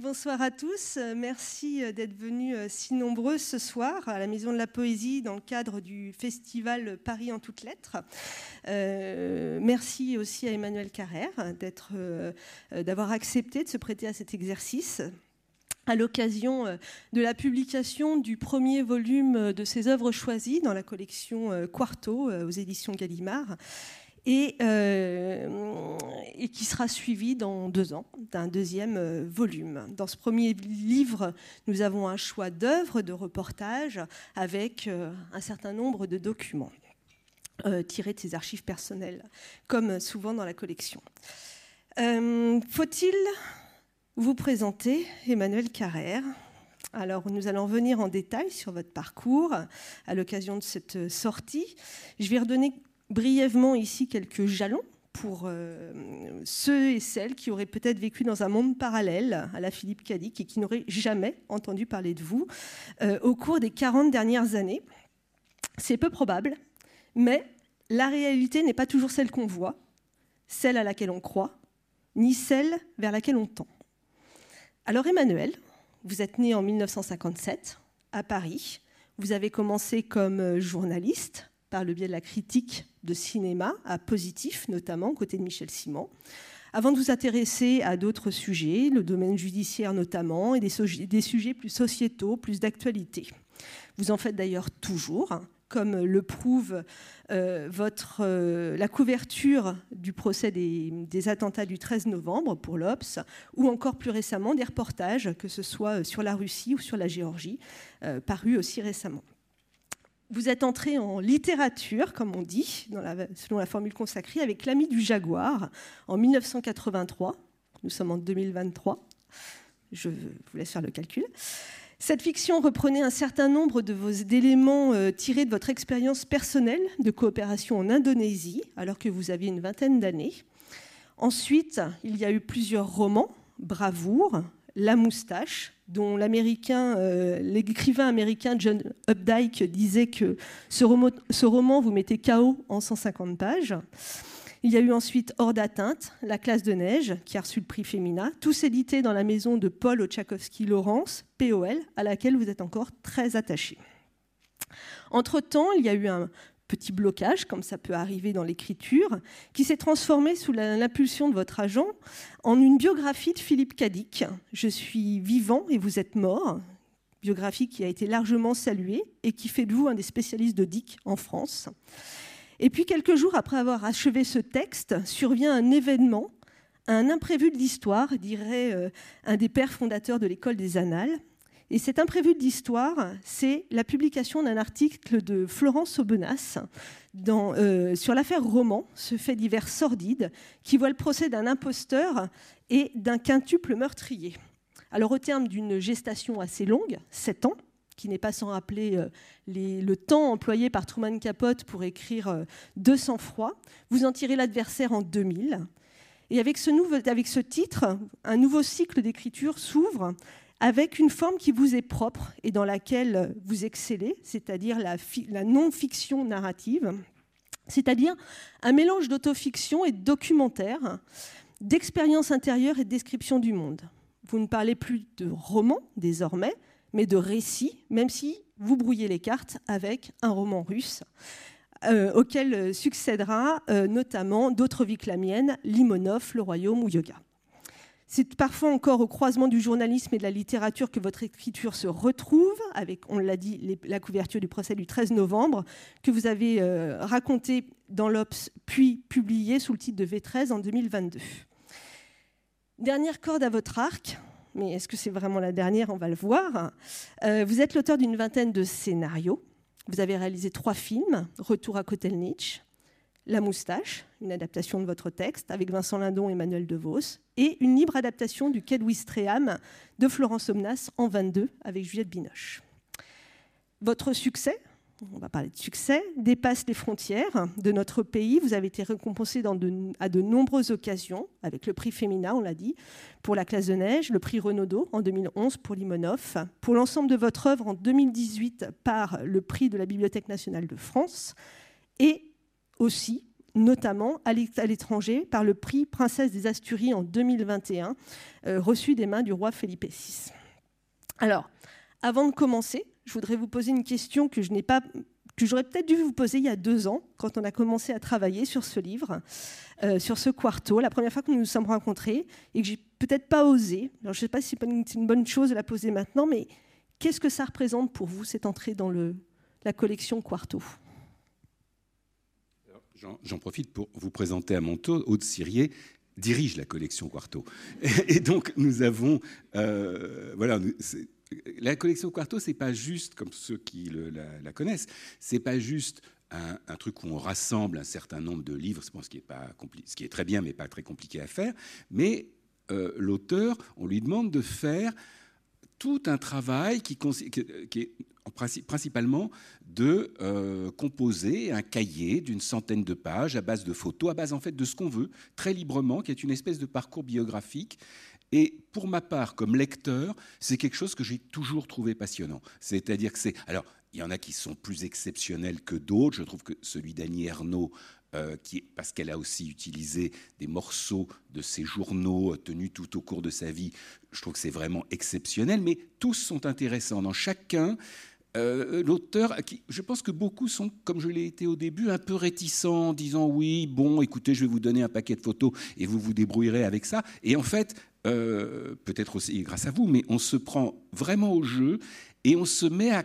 Bonsoir à tous. Merci d'être venus si nombreux ce soir à la Maison de la Poésie dans le cadre du festival Paris en toutes lettres. Euh, merci aussi à Emmanuel Carrère euh, d'avoir accepté de se prêter à cet exercice à l'occasion euh, de la publication du premier volume de ses œuvres choisies dans la collection Quarto aux éditions Gallimard et, euh, et, qui sera suivi dans deux ans d'un deuxième euh, volume. Dans ce premier livre, nous avons un choix d'œuvres, de reportages, avec euh, un certain nombre de documents tirés de ses archives personnelles, comme souvent dans la collection. Faut-il vous présenter Emmanuel Carrère? Alors, nous allons venir en détail sur votre parcours à l'occasion de cette sortie. Je vais redonner brièvement ici quelques jalons pour euh, ceux et celles qui auraient peut-être vécu dans un monde parallèle à la Philippe Cadic et qui n'auraient jamais entendu parler de vous euh, au cours des 40 dernières années. C'est peu probable, mais la réalité n'est pas toujours celle qu'on voit, celle à laquelle on croit, ni celle vers laquelle on tend. Alors Emmanuel, vous êtes né en 1957 à Paris. Vous avez commencé comme journaliste par le biais de la critique de cinéma à Positif, notamment, côté de Michel Simon, avant de vous intéresser à d'autres sujets, le domaine judiciaire notamment, et des, sujets plus sociétaux, plus d'actualité. Vous en faites d'ailleurs toujours, comme le prouve euh, euh, la couverture du procès des, attentats du 13 novembre pour l'Obs, ou encore plus récemment des reportages, que ce soit sur la Russie ou sur la Géorgie, euh, parus aussi récemment. Vous êtes entré en littérature, comme on dit, selon la formule consacrée, avec L'ami du jaguar en 1983. Nous sommes en 2023. Je vous laisse faire le calcul. Cette fiction reprenait un certain nombre de vos éléments euh, tirés de votre expérience personnelle de coopération en Indonésie, alors que vous aviez une vingtaine d'années. Ensuite, il y a eu plusieurs romans, Bravoure, La moustache, dont euh, l'écrivain américain John Updike disait que ce roman, vous mettez KO en 150 pages. Il y a eu ensuite Hors d'atteinte, La classe de neige, qui a reçu le prix Femina, tous édités dans la maison de Paul Ochakowski-Laurence, POL, à laquelle vous êtes encore très attaché. Entre-temps, il y a eu un petit blocage, comme ça peut arriver dans l'écriture, qui s'est transformé sous l'impulsion de votre agent en une biographie de Philippe Cadic. Je suis vivant et vous êtes mort. Biographie qui a été largement saluée et qui fait de vous un des spécialistes de Dick en France. Et puis quelques jours après avoir achevé ce texte, survient un événement, un imprévu de l'histoire, dirait euh, un des pères fondateurs de l'école des Annales, et cet imprévu d'histoire, c'est la publication d'un article de Florence Aubenas euh, sur l'affaire Roman, ce fait divers sordide, qui voit le procès d'un imposteur et d'un quintuple meurtrier. Alors au terme d'une gestation assez longue, sept ans, qui n'est pas sans rappeler euh, le temps employé par Truman Capote pour écrire euh, De sang-froid, vous en tirez l'adversaire en 2000. Et avec avec ce titre, un nouveau cycle d'écriture s'ouvre avec une forme qui vous est propre et dans laquelle vous excellez, c'est-à-dire la, non-fiction narrative, c'est-à-dire un mélange d'autofiction et de documentaire, d'expérience intérieure et de description du monde. Vous ne parlez plus de roman désormais, mais de récit, même si vous brouillez les cartes avec un roman russe. Euh, auquel succédera euh, notamment d'autres vies que la mienne, Limonov, Le Royaume ou Yoga. C'est parfois encore au croisement du journalisme et de la littérature que votre écriture se retrouve, avec, on l'a dit, la couverture du procès du 13 novembre, que vous avez euh, raconté dans l'Obs, puis publié sous le titre de V13 en 2022. Dernière corde à votre arc, mais est-ce que c'est vraiment la dernière? On va le voir. Euh, vous êtes l'auteur d'une vingtaine de scénarios. Vous avez réalisé trois films Retour à Kotelnitch, la moustache, une adaptation de votre texte avec Vincent Lindon et Emmanuel DeVos, et une libre adaptation du Quai de de Florence Omnas en 22 avec Juliette Binoche. Votre succès, on va parler de succès, dépasse les frontières de notre pays. Vous avez été récompensé à de nombreuses occasions, avec le prix Femina, on l'a dit, pour La classe de neige, le prix Renaudot en 2011 pour Limonov, pour l'ensemble de votre œuvre en 2018 par le prix de la Bibliothèque nationale de France, et aussi notamment à l'étranger par le prix Princesse des Asturies en 2021, reçu des mains du roi Felipe VI. Alors, avant de commencer, je voudrais vous poser une question que je n'ai pas que j'aurais peut-être dû vous poser il y a deux ans, quand on a commencé à travailler sur ce livre, euh, sur ce quarto, la première fois que nous nous sommes rencontrés, et que j'ai peut-être pas osé. Je ne sais pas si c'est une, bonne chose de la poser maintenant, mais qu'est-ce que ça représente pour vous, cette entrée dans la collection quarto? J'en profite pour vous présenter à mon tour Aude Sirier, dirige la collection Quarto. Et donc, nous avons. Euh, voilà, la collection Quarto, c'est pas juste, comme ceux qui la, la, connaissent, c'est pas juste un, truc où on rassemble un certain nombre de livres, ce qui est, très bien, mais pas très compliqué à faire. Mais euh, l'auteur, on lui demande de faire tout un travail qui, qui est principalement de euh, composer un cahier d'une centaine de pages à base de photos, à base en fait de ce qu'on veut, très librement, qui est une espèce de parcours biographique. Et pour ma part, comme lecteur, c'est quelque chose que j'ai toujours trouvé passionnant. C'est-à-dire que c'est... Alors, il y en a qui sont plus exceptionnels que d'autres. Je trouve que celui d'Annie Ernaux, euh, qui, parce qu'elle a aussi utilisé des morceaux de ses journaux tenus tout au cours de sa vie, je trouve que c'est vraiment exceptionnel. Mais tous sont intéressants. Dans chacun, euh, l'auteur, je pense que beaucoup sont, comme je l'ai été au début, un peu réticents, disant oui, bon, écoutez, je vais vous donner un paquet de photos et vous vous débrouillerez avec ça. Et en fait, euh, peut-être aussi grâce à vous, mais on se prend vraiment au jeu et on se met à,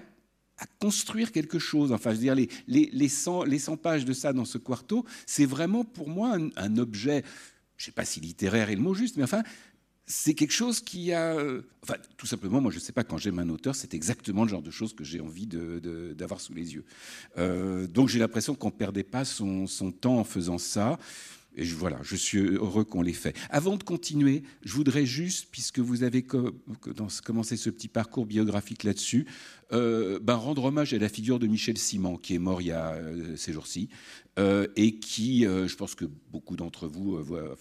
construire quelque chose. Enfin, je veux dire, les, les, les, 100, les 100 pages de ça dans ce quarto, c'est vraiment pour moi un, objet, je ne sais pas si littéraire est le mot juste, mais enfin, c'est quelque chose qui a... Euh, enfin, tout simplement, moi, je ne sais pas, quand j'aime un auteur, c'est exactement le genre de choses que j'ai envie d'avoir sous les yeux. Euh, donc j'ai l'impression qu'on ne perdait pas son, temps en faisant ça. Et voilà, je suis heureux qu'on l'ait fait. Avant de continuer, je voudrais juste, puisque vous avez commencé ce petit parcours biographique là-dessus, euh, ben, rendre hommage à la figure de Michel Simon, qui est mort il y a ces jours-ci, euh, et qui, euh, je pense que beaucoup d'entre vous euh,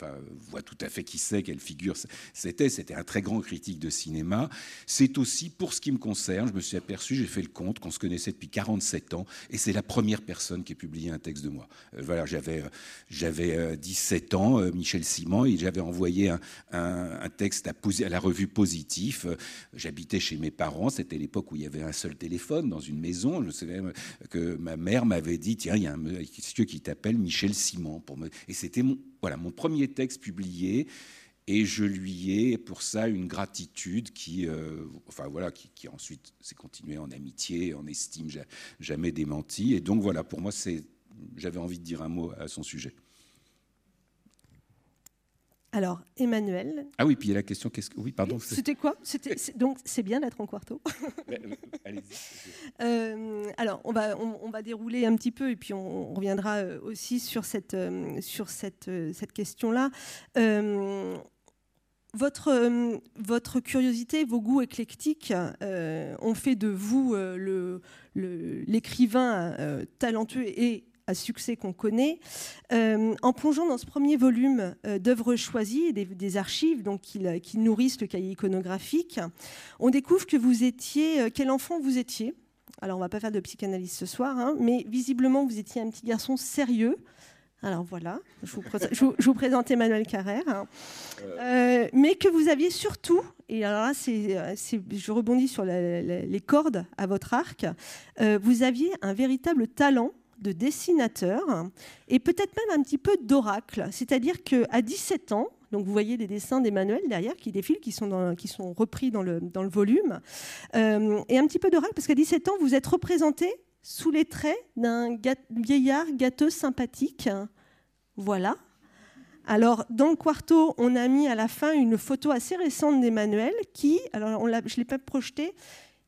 voient, tout à fait qui c'est, quelle figure c'était. C'était un très grand critique de cinéma. C'est aussi, pour ce qui me concerne, je me suis aperçu, j'ai fait le compte, qu'on se connaissait depuis 47 ans, et c'est la première personne qui a publié un texte de moi. voilà, j'avais, j'avais 17 ans, Michel Simon, et j'avais envoyé un, texte à, la revue Positif. J'habitais chez mes parents, c'était l'époque où il y avait un seul téléphone dans une maison. Je sais que ma mère m'avait dit, tiens, il y a un qui t'appelle Michel Simon. Pour. Et c'était mon, voilà, mon premier texte publié. Et je lui ai pour ça une gratitude qui, euh, enfin voilà, qui, qui ensuite s'est continuée en amitié, en estime, jamais démenti. Et donc voilà, pour moi, c'est, j'avais envie de dire un mot à son sujet. Alors, Emmanuel. Ah oui, puis il y a la question. Qu'est-ce que... Oui, pardon. C'était quoi? C'était donc c'est bien d'être en quarto. Euh. Euh, alors, on va on, va dérouler un petit peu et puis on, reviendra euh, aussi sur cette sur cette cette question-là. votre, votre curiosité, vos goûts éclectiques ont fait de vous le, l'écrivain talentueux et succès qu'on connaît. Euh, en plongeant dans ce premier volume euh, d'œuvres choisies et des, archives donc, qui, qui, nourrissent le cahier iconographique, on découvre que vous étiez, euh, quel enfant vous étiez. Alors on va pas faire de psychanalyse ce soir, hein, mais visiblement vous étiez un petit garçon sérieux. Alors voilà, je vous, présente Emmanuel Carrère. Hein. mais que vous aviez surtout, et alors là, je rebondis sur les cordes à votre arc, vous aviez un véritable talent de dessinateur et peut-être même un petit peu d'oracle. C'est-à-dire qu'à 17 ans, donc vous voyez des dessins d'Emmanuel derrière qui défilent, qui sont, qui sont repris dans le, dans le volume, euh, et un petit peu d'oracle parce qu'à 17 ans, vous êtes représenté sous les traits d'un vieillard gâteux sympathique. Voilà. Alors, dans le quarto, on a mis à la fin une photo assez récente d'Emmanuel qui, alors je ne l'ai pas projetée,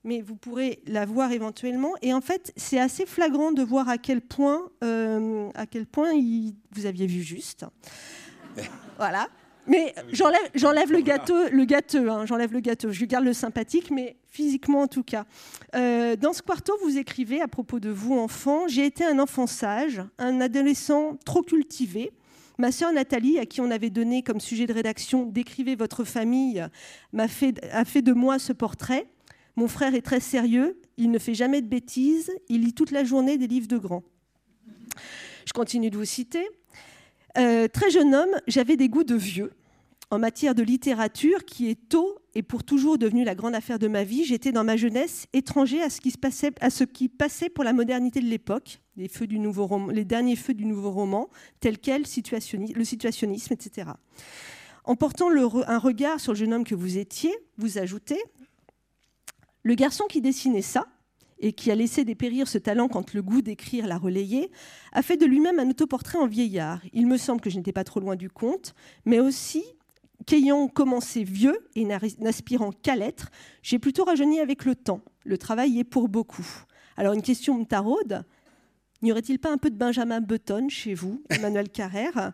mais vous pourrez la voir éventuellement. Et en fait, c'est assez flagrant de voir à quel point, euh, à quel point vous aviez vu juste. voilà. Mais j'enlève, le gâteau, le gâteau, hein, j'enlève le gâteau. Je garde le sympathique, mais physiquement en tout cas. Euh, dans ce quarto, vous écrivez à propos de vous, enfant, j'ai été un enfant sage, un adolescent trop cultivé. Ma sœur Nathalie, à qui on avait donné comme sujet de rédaction d'écrivez votre famille, m'a fait, a fait de moi ce portrait. Mon frère est très sérieux, il ne fait jamais de bêtises, il lit toute la journée des livres de grands. Je continue de vous citer. Euh, très jeune homme, j'avais des goûts de vieux. En matière de littérature, qui est tôt et pour toujours devenue la grande affaire de ma vie, j'étais dans ma jeunesse étranger à ce qui, se passait, à ce qui passait pour la modernité de l'époque, les, feux du nouveau roman, les derniers feux du nouveau roman, tels quels le situationnisme, etc. En portant un regard sur le jeune homme que vous étiez, vous ajoutez Le garçon qui dessinait ça, et qui a laissé dépérir ce talent quand le goût d'écrire l'a relayé, a fait de lui-même un autoportrait en vieillard. Il me semble que je n'étais pas trop loin du compte, mais aussi qu'ayant commencé vieux et n'aspirant qu'à l'être, j'ai plutôt rajeuni avec le temps. Le travail est pour beaucoup. Alors une question me taraude. N'y aurait-il pas un peu de Benjamin Button chez vous, Emmanuel Carrère?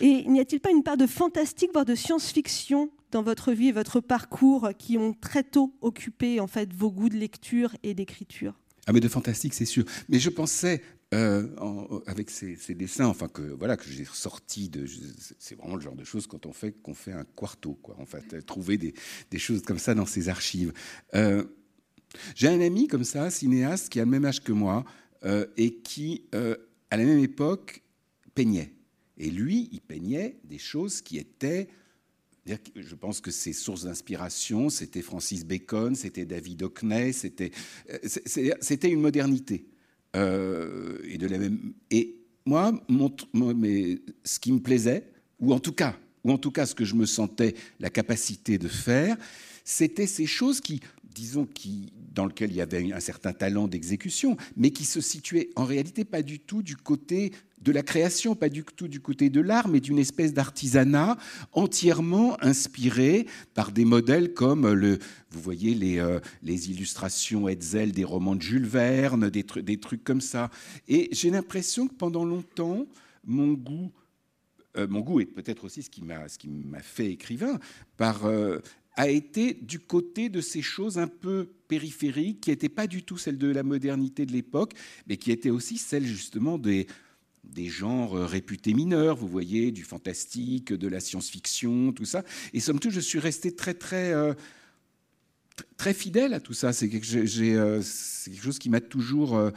Et n'y a-t-il pas une part de fantastique, voire de science-fiction dans votre vie et votre parcours qui ont très tôt occupé en fait vos goûts de lecture et d'écriture? Ah mais de fantastique, c'est sûr. Mais je pensais euh, avec ces, dessins, enfin que voilà que j'ai ressorti de, c'est vraiment le genre de choses quand on fait qu'on fait un quarto, quoi. En fait, trouver des, choses comme ça dans ses archives. Euh, j'ai un ami comme ça, cinéaste, qui a le même âge que moi euh, et qui, à la même époque, peignait. Et lui, il peignait des choses qui étaient je pense que ses sources d'inspiration, c'était Francis Bacon, c'était David Hockney, c'était, euh, une modernité. Euh, et, de la même, et moi, ce qui me plaisait, ou en tout cas, ou en tout cas ce que je me sentais la capacité de faire, c'était ces choses qui, disons, qui, dans lesquelles il y avait un certain talent d'exécution, mais qui se situaient en réalité pas du tout du côté de la création, pas du tout du côté de l'art, mais d'une espèce d'artisanat entièrement inspiré par des modèles comme le, vous voyez les, euh, les illustrations Hetzel des romans de Jules Verne, des, trucs comme ça. Et j'ai l'impression que pendant longtemps, mon goût, euh, mon goût est peut-être aussi ce qui m'a ce qui m'a fait écrivain, par euh, a été du côté de ces choses un peu périphériques, qui n'étaient pas du tout celles de la modernité de l'époque, mais qui étaient aussi celles justement des, des genres réputés mineurs, vous voyez, du fantastique, de la science-fiction, tout ça. Et somme toute, je suis resté très, très, euh, très fidèle à tout ça. C'est quelque, euh, chose qui m'a toujours... Euh,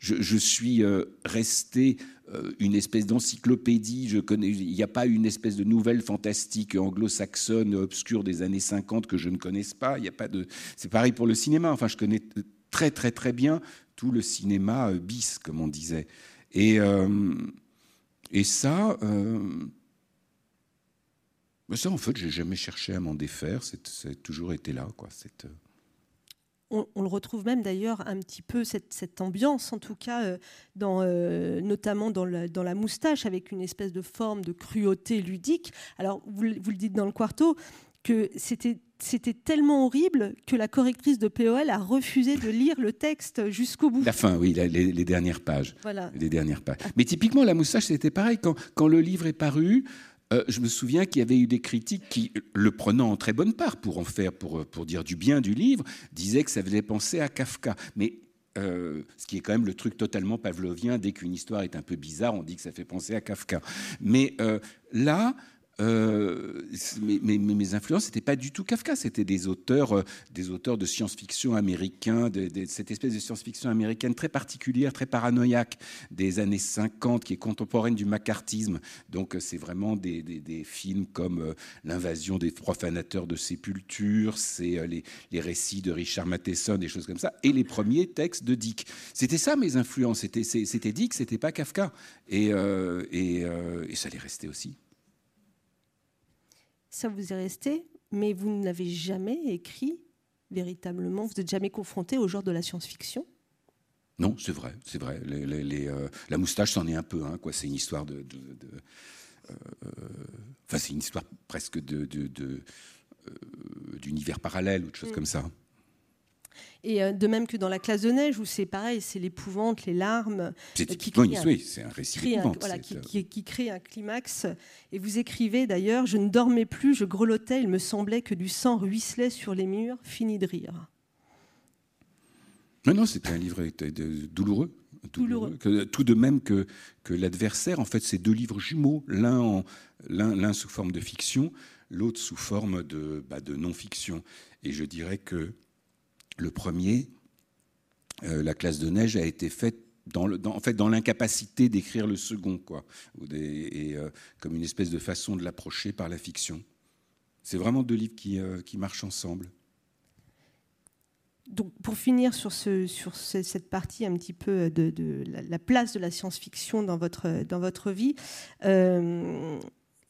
je, je, suis resté une espèce d'encyclopédie. Il n'y a pas une espèce de nouvelle fantastique anglo-saxonne obscure des années 50 que je ne connaisse pas. Il y a pas de. C'est pareil pour le cinéma. Enfin, je connais très très très bien tout le cinéma euh, bis, comme on disait. Et, euh, et ça, euh, ça, en fait, j'ai jamais cherché à m'en défaire. C'est toujours été là, quoi. Cette, on, le retrouve même d'ailleurs un petit peu cette, cette, ambiance, en tout cas, dans, notamment dans la, dans la, moustache, avec une espèce de forme de cruauté ludique. Alors, vous, vous le dites dans le quarto, que c'était c'était tellement horrible que la correctrice de POL a refusé de lire le texte jusqu'au bout. La fin, oui, les, dernières pages. Voilà. Les dernières pages. Mais typiquement, la moustache, c'était pareil. Quand, quand, le livre est paru, euh, je me souviens qu'il y avait eu des critiques qui, le prenant en très bonne part pour en faire, pour, pour dire du bien du livre, disaient que ça faisait penser à Kafka. Mais euh, ce qui est quand même le truc totalement pavlovien. Dès qu'une histoire est un peu bizarre, on dit que ça fait penser à Kafka. Mais euh, là, euh, mes, mes, influences n'étaient pas du tout Kafka, c'était des auteurs, euh, des auteurs de science-fiction américains, de, cette espèce de science-fiction américaine très particulière, très paranoïaque des années 50, qui est contemporaine du macartisme. Donc euh, c'est vraiment des, films comme L'invasion des profanateurs de sépulture, c'est les, récits de Richard Matheson, des choses comme ça, et les premiers textes de Dick. C'était ça mes influences, c'était Dick, c'était pas Kafka. Et ça allait rester aussi ça vous est resté, mais vous n'avez jamais écrit véritablement, vous n'êtes jamais confronté au genre de la science-fiction? Non, c'est vrai, c'est vrai. Les, euh, la moustache, c'en est un peu, hein, quoi. C'est une histoire de. Euh, enfin, c'est une histoire presque de, euh, d'univers parallèle ou de choses mm. comme ça. Et euh, de même que dans la classe de neige, où c'est pareil, c'est l'épouvante, les larmes. C'est euh, qui oui, c'est un récit voilà, qui, qui, crée un climax. Et vous écrivez d'ailleurs Je ne dormais plus, je grelottais, il me semblait que du sang ruisselait sur les murs, fini de rire. Non, non, c'était un livre douloureux. douloureux. tout de même que, que l'adversaire, en fait, c'est deux livres jumeaux, l'un l'un sous forme de fiction, l'autre sous forme de, bah, de non-fiction. Et je dirais que le premier, euh, La classe de neige, a été faite en fait, dans l'incapacité d'écrire le second, quoi, et, euh, comme une espèce de façon de l'approcher par la fiction. C'est vraiment deux livres qui, euh, qui marchent ensemble. Donc, pour finir sur, ce, sur cette partie un petit peu de, la, place de la science-fiction dans votre, dans votre vie,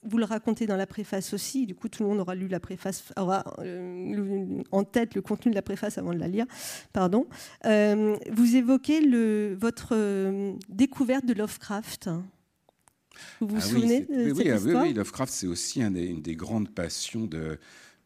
vous le racontez dans la préface aussi, du coup tout le monde aura lu la préface, aura euh, en tête le contenu de la préface avant de la lire. Pardon. Euh, vous évoquez le, votre euh, découverte de Lovecraft. Vous vous ah souvenez de oui, cette oui, oui, Lovecraft, c'est aussi une des grandes passions de,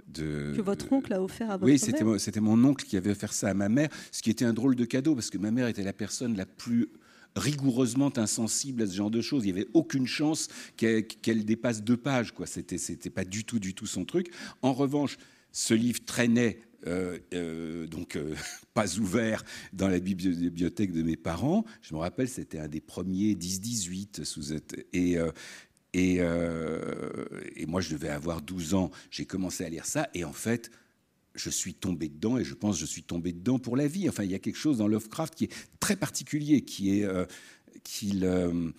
de, que votre oncle a offert à votre oui, mère. Oui, c'était mon oncle qui avait offert ça à ma mère, ce qui était un drôle de cadeau parce que ma mère était la personne la plus rigoureusement insensible à ce genre de choses. Il n'y avait aucune chance qu'elle dépasse deux pages. Quoi. C'était, pas du tout, du tout son truc. En revanche, ce livre traînait euh, euh, donc euh, pas ouvert dans la bibliothèque de mes parents. Je me rappelle, c'était un des premiers 10-18 sous et et, et, moi je devais avoir 12 ans. J'ai commencé à lire ça et en fait je suis tombé dedans et je pense que je suis tombé dedans pour la vie. Enfin, il y a quelque chose dans Lovecraft qui est très particulier, qui est euh, qu'il euh,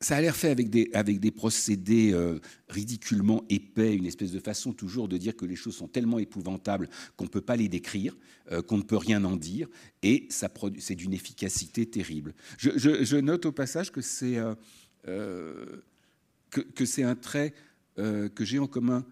ça a l'air fait avec des, avec des procédés euh, ridiculement épais, une espèce de façon toujours de dire que les choses sont tellement épouvantables qu'on ne peut pas les décrire, qu'on ne peut rien en dire, et ça c'est d'une efficacité terrible. Je, note au passage que c'est que, que c'est un trait que j'ai en commun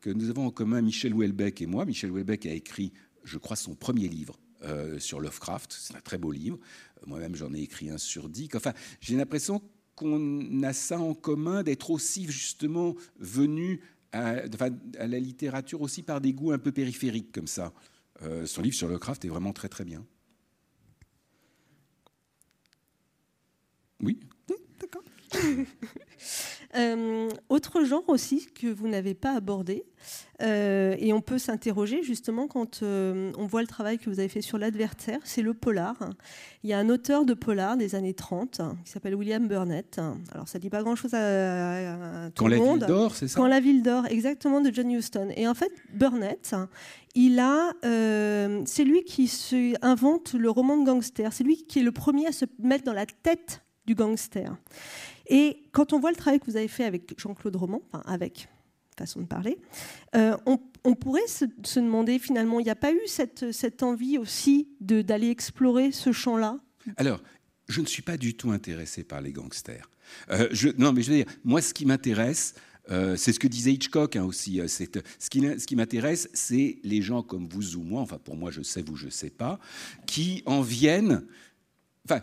que nous avons en commun Michel Houellebecq et moi. Michel Houellebecq a écrit, je crois, son premier livre euh, sur Lovecraft. C'est un très beau livre. Euh, moi-même, j'en ai écrit un sur Dick. Enfin, j'ai l'impression qu'on a ça en commun, d'être aussi justement venu à, à, la littérature aussi par des goûts un peu périphériques comme ça. Euh, son livre sur Lovecraft est vraiment très très bien. Oui. D'accord. Euh, autre genre aussi que vous n'avez pas abordé, euh, et on peut s'interroger justement quand euh, on voit le travail que vous avez fait sur l'adversaire, c'est le polar. Il y a un auteur de polar des années 30 qui s'appelle William Burnett. Alors ça dit pas grand-chose à, tout quand le monde. Quand la ville d'or, c'est ça Quand la ville d'or, exactement, de John Huston. Et en fait, Burnett, il a, c'est lui qui se invente le roman de gangster. C'est lui qui est le premier à se mettre dans la tête du gangster. Et quand on voit le travail que vous avez fait avec Jean-Claude Roman, enfin avec façon de parler, euh, on, pourrait se, demander finalement, il n'y a pas eu cette, envie aussi d'aller explorer ce champ-là? Alors, je ne suis pas du tout intéressé par les gangsters. Euh, non, mais je veux dire, moi, ce qui m'intéresse, euh, c'est ce que disait Hitchcock hein, aussi. ce qui m'intéresse, c'est les gens comme vous ou moi, enfin pour moi je sais, vous je ne sais pas, qui en viennent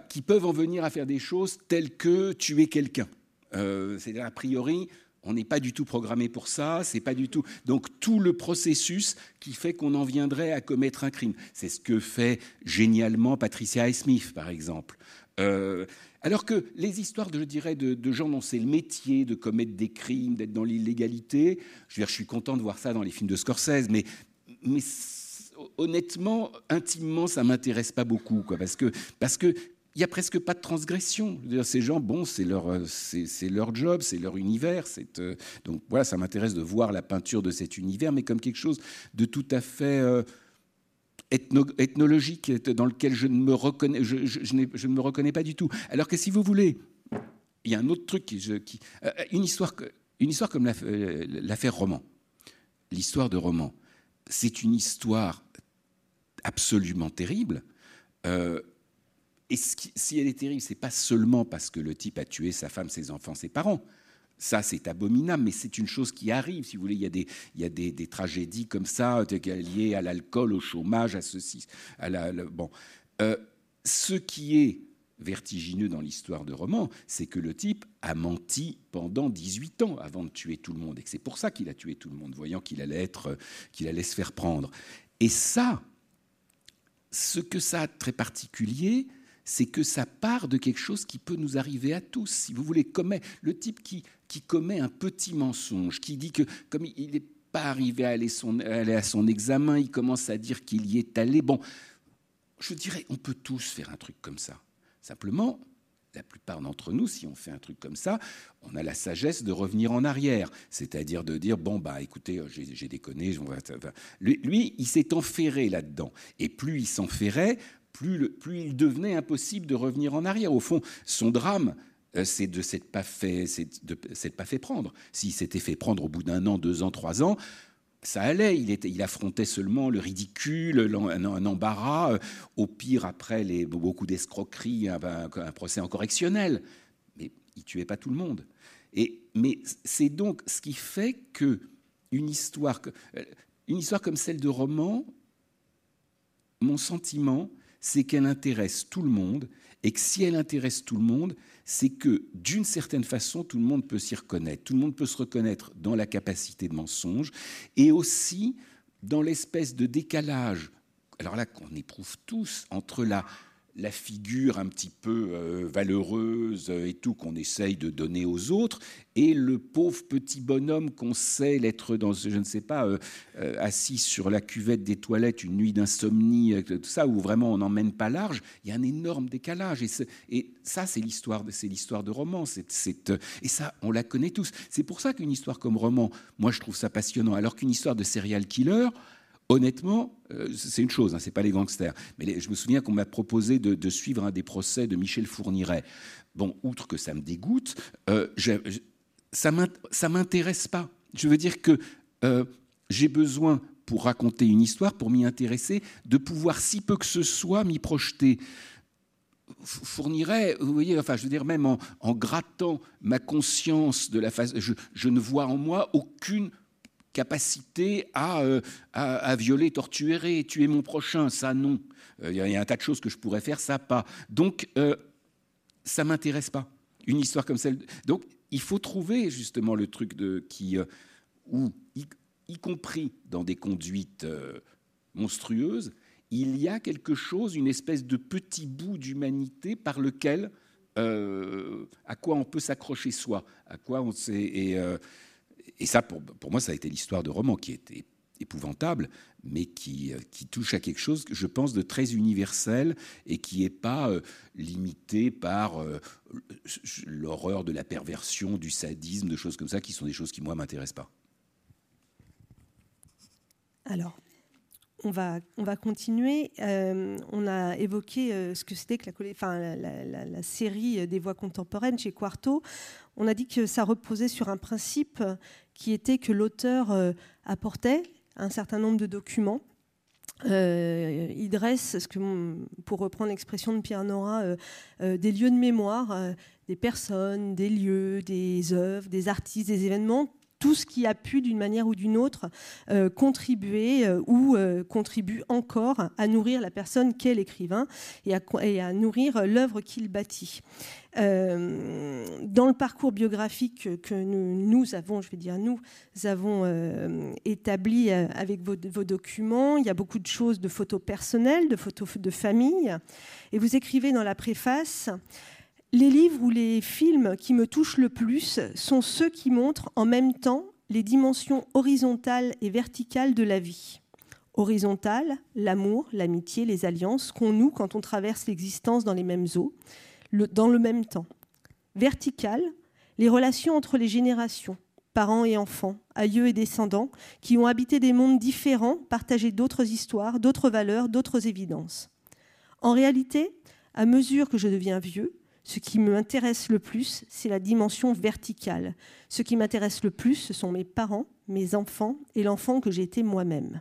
qui peuvent en venir à faire des choses telles que tuer quelqu'un. Euh, c'est-à-dire, a priori, on n'est pas du tout programmé pour ça, c'est pas du tout. Donc tout le processus qui fait qu'on en viendrait à commettre un crime. C'est ce que fait génialement Patricia Smith, par exemple. Euh, alors que les histoires, de, je dirais, de, gens dont c'est le métier de commettre des crimes, d'être dans l'illégalité, je, suis content de voir ça dans les films de Scorsese, mais honnêtement, intimement, ça m'intéresse pas beaucoup, parce que parce que il y a presque pas de transgression. Ces gens, bon, c'est leur, euh, c'est leur job, c'est leur univers. Euh, donc voilà, ça m'intéresse de voir la peinture de cet univers, mais comme quelque chose de tout à fait euh, ethnologique dans lequel je ne me reconnais, je, ne me reconnais pas du tout. Alors que si vous voulez, il y a un autre truc qui une histoire, une histoire comme l'affaire Roman. L'histoire de Roman, c'est une histoire absolument terrible. Euh, et si elle est terrible, c'est pas seulement parce que le type a tué sa femme, ses enfants, ses parents. Ça, c'est abominable, mais c'est une chose qui arrive. Si vous voulez, il y a des, il y a des, tragédies comme ça liées à l'alcool, au chômage, à ceci, à la, bon. Euh, ce qui est vertigineux dans l'histoire de roman, c'est que le type a menti pendant 18 ans avant de tuer tout le monde, et que c'est pour ça qu'il a tué tout le monde, voyant qu'il allait être, qu'il allait se faire prendre. Et ça, ce que ça a de très particulier, c'est que ça part de quelque chose qui peut nous arriver à tous. Si vous voulez, le type qui, qui commet un petit mensonge, qui dit que comme il n'est pas arrivé à aller, aller, à son examen, il commence à dire qu'il y est allé. Bon, je dirais, on peut tous faire un truc comme ça. Simplement, la plupart d'entre nous, si on fait un truc comme ça, on a la sagesse de revenir en arrière, c'est-à-dire de dire bon bah écoutez, j'ai déconné. Lui, lui, il s'est enferré là-dedans, et plus il s'enferrait, plus, plus il devenait impossible de revenir en arrière. Au fond, son drame, euh, c'est de s'être pas fait, pas fait prendre. S'il s'était fait prendre au bout d'un an, deux ans, trois ans, ça allait. Il, était, il affrontait seulement le ridicule, un, embarras. Euh, au pire, après les, beaucoup d'escroqueries, un, un, procès en correctionnel. Mais il tuait pas tout le monde. Et, mais c'est donc ce qui fait que une histoire, euh, une histoire comme celle de roman, mon sentiment, c'est qu'elle intéresse tout le monde, et que si elle intéresse tout le monde, c'est que d'une certaine façon, tout le monde peut s'y reconnaître. Tout le monde peut se reconnaître dans la capacité de mensonge, et aussi dans l'espèce de décalage, alors là qu'on éprouve tous, entre la, la figure un petit peu euh, valeureuse et tout qu'on essaye de donner aux autres, et le pauvre petit bonhomme qu'on sait l'être dans, je ne sais pas, euh, euh, assis sur la cuvette des toilettes une nuit d'insomnie, tout ça, où vraiment on n'emmène pas large, il y a un énorme décalage. Et, ça, c'est l'histoire, c'est l'histoire de roman. et ça, on la connaît tous. C'est pour ça qu'une histoire comme roman, moi, je trouve ça passionnant, alors qu'une histoire de serial killer, honnêtement, euh, c'est une chose, hein, c'est pas les gangsters. Mais je me souviens qu'on m'a proposé de, suivre un des procès de Michel Fourniret. Bon, outre que ça me dégoûte, euh, ça m'intéresse pas. Je veux dire que euh, j'ai besoin, pour raconter une histoire, pour m'y intéresser, de pouvoir, si peu que ce soit, m'y projeter fournirait, vous voyez, enfin, je veux dire, même en, grattant ma conscience de la face, je, ne vois en moi aucune capacité euh, à, à, violer, torturer, tuer mon prochain, ça non. Euh, il y, a un tas de choses que je pourrais faire, ça pas. Donc, euh, ça m'intéresse pas. Une histoire comme celle. Donc, il faut trouver justement le truc de qui, où, y, compris dans des conduites monstrueuses, il y a quelque chose, une espèce de petit bout d'humanité par lequel, à quoi on peut s'accrocher soi, à quoi on sait. Et, et ça, pour, moi, ça a été l'histoire de roman qui était épouvantable, mais qui, euh, touche à quelque chose, je pense, de très universel et qui n'est pas euh, limité par euh, l'horreur de la perversion, du sadisme, de choses comme ça, qui sont des choses qui, moi, m'intéressent pas. Alors, on va, on va continuer. on a évoqué ce que c'était que la, série des voix contemporaines chez Quarto on a dit que ça reposait sur un principe qui était que l'auteur euh, apportait un certain nombre de documents. Euh, il dresse, pour reprendre l'expression de Pierre Nora, euh, des lieux de mémoire, des personnes, des lieux, des œuvres, des artistes, des événements tout ce qui a pu, d'une manière ou d'une autre, euh, contribuer euh, ou euh, contribue encore à nourrir la personne qu'est l'écrivain et à, nourrir l'œuvre qu'il bâtit. dans le parcours biographique que nous, avons, je vais dire nous, avons établi avec vos, vos, documents, il y a beaucoup de choses de photos personnelles, de photos de famille, et vous écrivez dans la préface les livres ou les films qui me touchent le plus sont ceux qui montrent en même temps les dimensions horizontales et verticales de la vie. Horizontale, l'amour, l'amitié, les alliances qu'on noue quand on traverse l'existence dans les mêmes eaux, dans le même temps. Verticale, les relations entre les générations, parents et enfants, aïeux et descendants, qui ont habité des mondes différents, partagé d'autres histoires, d'autres valeurs, d'autres évidences. En réalité, à mesure que je deviens vieux, ce qui m'intéresse le plus, c'est la dimension verticale. Ce qui m'intéresse le plus, ce sont mes parents, mes enfants et l'enfant que j'ai été moi-même.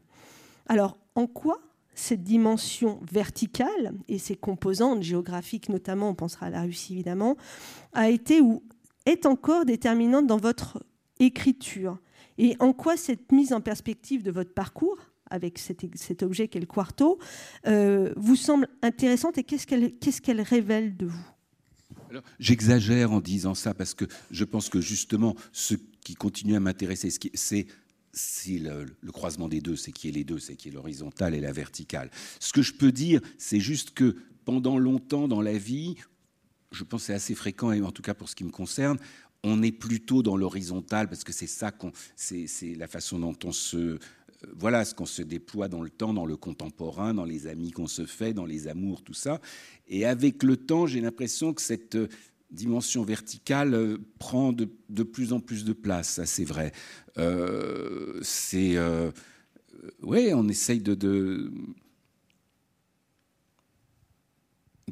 Alors, en quoi cette dimension verticale et ses composantes géographiques notamment, on pensera à la Russie évidemment, a été ou est encore déterminante dans votre écriture? Et en quoi cette mise en perspective de votre parcours avec cet, objet qu'est le quarto, euh, vous semble intéressante et qu'est-ce qu'elle révèle de vous? J'exagère en disant ça parce que je pense que justement, ce qui continue à m'intéresser, c'est le, croisement des deux, c'est qui est les deux, c'est qui est l'horizontale et la verticale. Ce que je peux dire, c'est juste que pendant longtemps dans la vie, je pense c'est assez fréquent, et en tout cas pour ce qui me concerne, on est plutôt dans l'horizontale parce que c'est ça, c'est la façon dont on se voilà ce qu'on se déploie dans le temps, dans le contemporain, dans les amis qu'on se fait, dans les amours, tout ça. Et avec le temps, j'ai l'impression que cette euh, dimension verticale euh, prend de, plus en plus de place, ça c'est vrai. Euh, c'est... oui, on essaye de,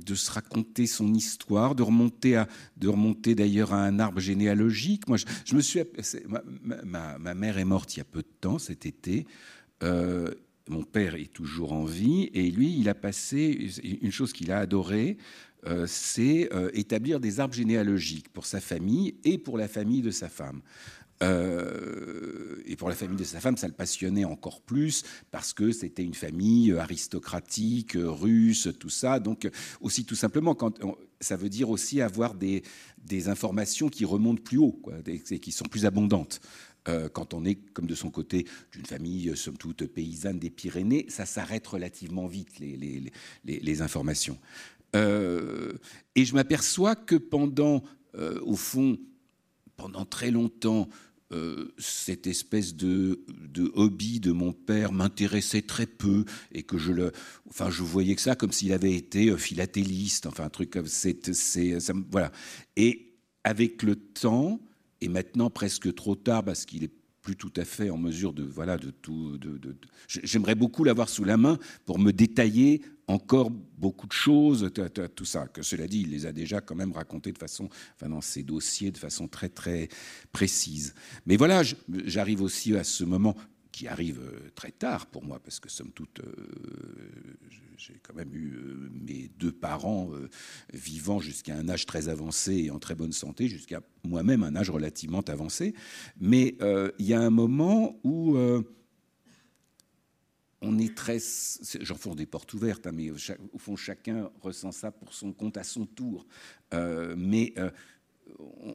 de se raconter son histoire, de remonter, à, de remonter d'ailleurs à un arbre généalogique. Moi, je, me suis, ma, ma, mère est morte il y a peu de temps, cet été. Euh, mon père est toujours en vie et lui, il a passé une chose qu'il a adorée, euh, c'est euh, établir des arbres généalogiques pour sa famille et pour la famille de sa femme. Euh, et pour la famille de sa femme, ça le passionnait encore plus parce que c'était une famille aristocratique, russe, tout ça. Donc aussi tout simplement, ça veut dire aussi avoir des, informations qui remontent plus haut, et qui sont plus abondantes. Euh, quand on est, comme de son côté, d'une famille, somme toute, paysanne des Pyrénées, ça s'arrête relativement vite, les, informations. Euh, et je m'aperçois que pendant, au fond, pendant très longtemps, euh, cette espèce de, hobby de mon père m'intéressait très peu et que je le, enfin, je voyais que ça comme s'il avait été euh, philatéliste, enfin un truc comme c'est, c'est, voilà. Et avec le temps et maintenant presque trop tard parce qu'il est plus tout à fait en mesure de voilà de tout. De, J'aimerais beaucoup l'avoir sous la main pour me détailler encore beaucoup de choses, tout ça. Que cela dit, il les a déjà quand même racontés de façon, enfin dans ses dossiers de façon très très précise. Mais voilà, j'arrive aussi à ce moment qui arrive euh, très tard pour moi, parce que somme toute, euh, j'ai quand même eu euh, mes deux parents vivant jusqu'à un âge très avancé et en très bonne santé, jusqu'à moi-même un âge relativement avancé. Mais il y a un moment où on est très. J'enfonce des portes ouvertes, hein, mais au fond, chacun ressent ça pour son compte à son tour. mais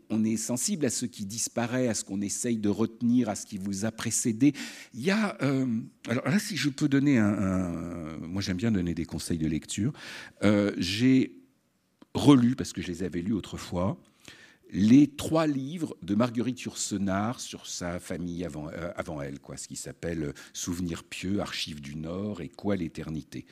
on est sensible à ce qui disparaît, à ce qu'on essaye de retenir, à ce qui vous a précédé. Il y a, euh, alors là, si je peux donner un, moi j'aime bien donner des conseils de lecture. Euh, j'ai relu parce que je les avais lus autrefois les trois livres de Marguerite Yourcenar sur sa famille avant, euh, avant elle, quoi, ce qui s'appelle Souvenirs pieux, Archives du Nord et Quoi l'éternité.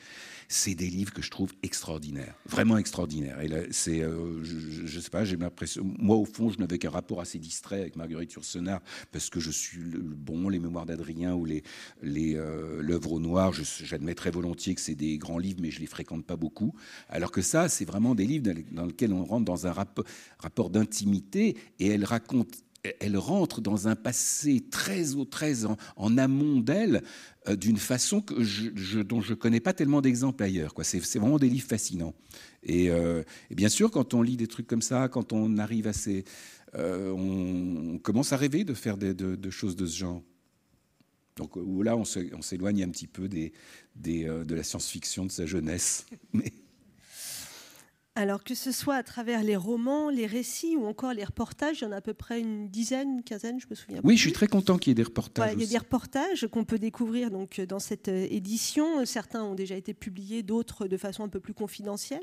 C'est des livres que je trouve extraordinaires, vraiment extraordinaires. Et c'est, euh, je, sais pas, j'ai l'impression, moi au fond, je n'avais qu'un rapport assez distrait avec Marguerite Yourcenar parce que je suis le, bon, les Mémoires d'Adrien ou les, euh, l'œuvre au noir. J'admets très volontiers que c'est des grands livres, mais je les fréquente pas beaucoup. Alors que ça, c'est vraiment des livres dans, lesquels on rentre dans un rapport d'intimité et elle raconte elle rentre dans un passé très, très en, amont d'elle euh, d'une façon que je, dont je ne connais pas tellement d'exemples ailleurs. C'est, vraiment des livres fascinants. Euh, et, bien sûr, quand on lit des trucs comme ça, quand on arrive à ces... Euh, on, commence à rêver de faire de, choses de ce genre. Donc là, on, s'éloigne un petit peu des, des de la science-fiction de sa jeunesse. Alors que ce soit à travers les romans, les récits ou encore les reportages, il y en a à peu près une dizaine, une quinzaine, je me souviens. Oui, je suis très content qu'il y ait des reportages. il y a des reportages qu'on peut découvrir donc dans cette euh, édition. Certains ont déjà été publiés, d'autres de façon un peu plus confidentielle.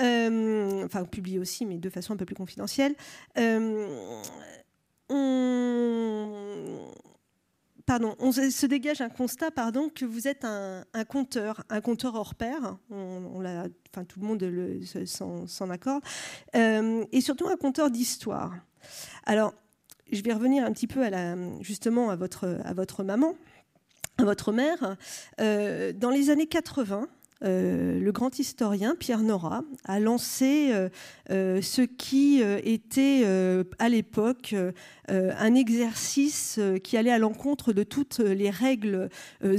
Euh, enfin, publiés aussi, mais de façon un peu plus confidentielle. Euh, on pardon, on se dégage un constat, pardon, que vous êtes un, conteur, un conteur hors pair. On, enfin, tout le monde s'en accorde, euh, et surtout un conteur d'histoire. Alors, je vais revenir un petit peu à la, justement à votre, à votre maman, à votre mère. Euh, dans les années 80, euh, le grand historien Pierre Nora a lancé euh, euh, ce qui était à l'époque un exercice qui allait à l'encontre de toutes les règles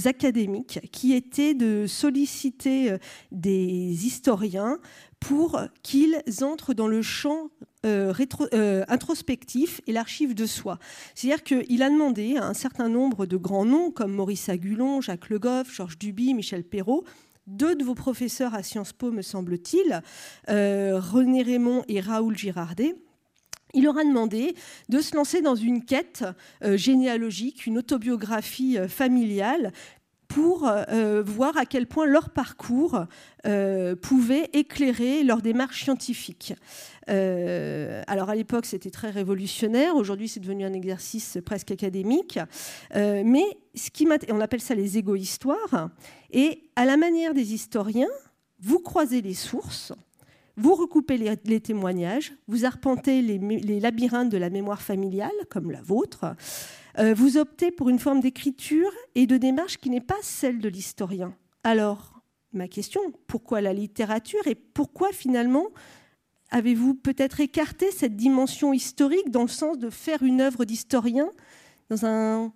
académiques, qui était de solliciter des historiens pour qu'ils entrent dans le champ introspectif et l'archive de soi. C'est-à-dire qu'il a demandé à un certain nombre de grands noms comme Maurice Agulon, Jacques Le Goff, Georges Duby, Michel Perrault, deux de vos professeurs à Sciences Po, me semble-t-il, euh, René Raymond et Raoul Girardet, il leur a demandé de se lancer dans une quête euh, généalogique, une autobiographie euh, familiale pour voir à quel point leur parcours pouvait éclairer leur démarche scientifique. alors à l'époque, c'était très révolutionnaire. Aujourd'hui, c'est devenu un exercice presque académique. mais ce qui on appelle ça les égo-histoires. Et à la manière des historiens, vous croisez les sources, vous recoupez les, témoignages, vous arpentez les, labyrinthes de la mémoire familiale, comme la vôtre, euh, vous optez pour une forme d'écriture et de démarche qui n'est pas celle de l'historien. Alors, ma question. Pourquoi la littérature et pourquoi finalement avez-vous peut-être écarté cette dimension historique dans le sens de faire une œuvre d'historien dans un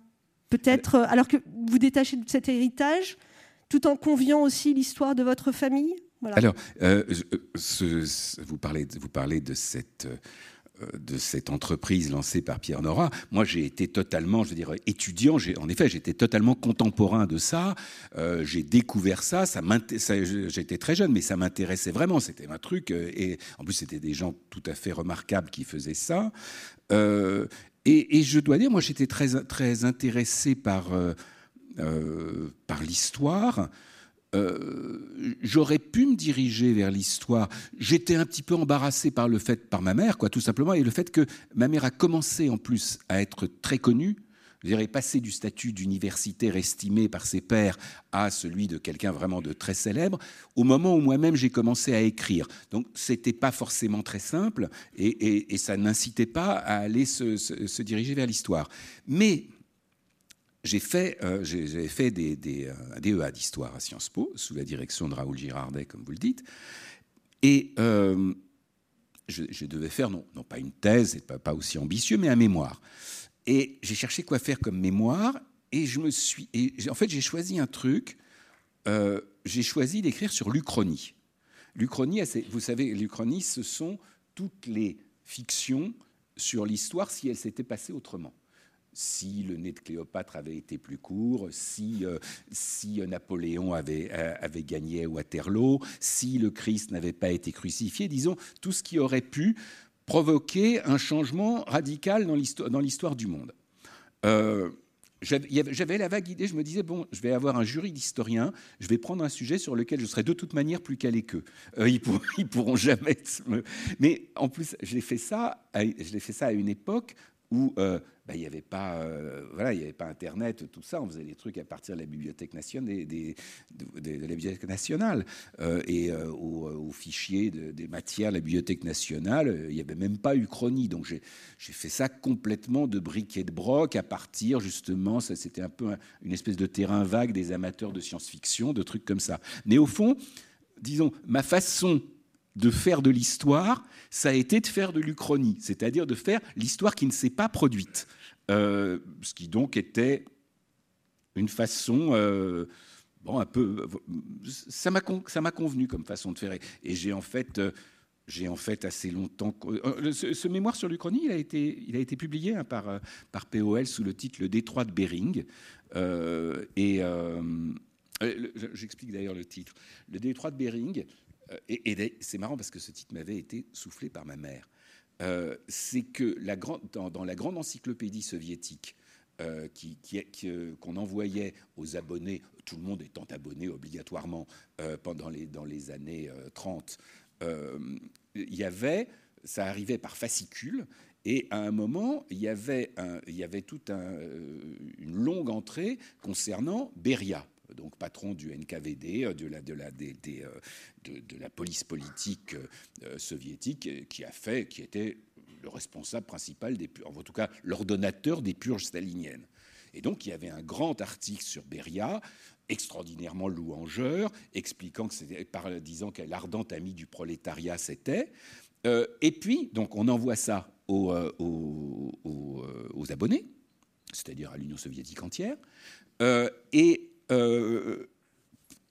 peut-être alors que vous détachez de cet héritage tout en conviant aussi l'histoire de votre famille? Alors, euh, vous, parlez, vous parlez de cette euh, de cette entreprise lancée par Pierre Nora. Moi, j'ai été totalement, je veux dire, étudiant. En effet, j'étais totalement contemporain de ça. Euh, j'ai découvert ça. ça, J'étais très jeune, mais ça m'intéressait vraiment. C'était un truc. Euh, et en plus, c'était des gens tout à fait remarquables qui faisaient ça. et, je dois dire, moi, j'étais très, très intéressé par, par l'histoire. Euh, j'aurais pu me diriger vers l'histoire. J'étais un petit peu embarrassé par le fait, par ma mère, quoi, tout simplement, et le fait que ma mère a commencé en plus à être très connue. Je dirais passer du statut d'universitaire estimé par ses pairs à celui de quelqu'un vraiment de très célèbre, au moment où moi-même j'ai commencé à écrire. Donc c'était pas forcément très simple et, ça n'incitait pas à aller se, se diriger vers l'histoire. Mais j'ai fait, euh, fait des, des, un DEA d'histoire à Sciences Po, sous la direction de Raoul Girardet, comme vous le dites. Et euh, je, devais faire, non, non pas une thèse, pas, pas aussi ambitieux, mais un mémoire. Et j'ai cherché quoi faire comme mémoire, et je me suis. Et en fait, j'ai choisi un truc. Euh, j'ai choisi d'écrire sur l'Uchronie. L'Uchronie, vous savez, l'Uchronie, ce sont toutes les fictions sur l'histoire si elle s'était passée autrement si le nez de Cléopâtre avait été plus court, si, euh, si Napoléon avait, euh, avait gagné Waterloo, si le Christ n'avait pas été crucifié, disons, tout ce qui aurait pu provoquer un changement radical dans l'histoire du monde. Euh, j'avais la vague idée, je me disais, bon, je vais avoir un jury d'historiens, je vais prendre un sujet sur lequel je serai de toute manière plus calé qu'eux. ils, pourront, pourront jamais... Mais en plus, je fait ça à une époque où bah, il n'y avait pas, euh, voilà, il y avait pas Internet, tout ça. On faisait des trucs à partir de la bibliothèque nationale, des, de, la bibliothèque nationale euh, et euh, aux, fichiers des matières de la bibliothèque nationale. Il n'y avait même pas Uchronie, donc j'ai fait ça complètement de briques et de broc à partir justement. Ça, c'était un peu une espèce de terrain vague des amateurs de science-fiction, de trucs comme ça. Mais au fond, disons, ma façon de faire de l'histoire, ça a été de faire de l'Uchronie, c'est-à-dire de faire l'histoire qui ne s'est pas produite. Euh, ce qui donc était une façon, euh, bon, un peu, ça m'a convenu comme façon de faire. Et j'ai en fait, euh, j'ai en fait assez longtemps. Ce, mémoire sur l'Uchronie, il a été, il a été publié hein, par, par POL sous le titre Le Détroit de Bering. et j'explique d'ailleurs le titre. Le Détroit de Bering. Et, c'est marrant parce que ce titre m'avait été soufflé par ma mère. Euh, c'est que dans, la grande encyclopédie soviétique euh, euh, qu'on envoyait aux abonnés, tout le monde étant abonné obligatoirement pendant les, dans les années 30, il y avait, ça arrivait par fascicule, et à un moment, il y avait, toute un, une longue entrée concernant Beria donc patron du NKVD, euh, euh, de, la police politique euh, soviétique, qui a fait, qui était le responsable principal en tout cas l'ordonnateur des purges staliniennes. Et donc il y avait un grand article sur Beria, extraordinairement louangeur, expliquant que disant que l'ardente amie du prolétariat c'était. et puis donc on envoie ça aux, abonnés, c'est-à-dire à, l'Union soviétique entière, et euh,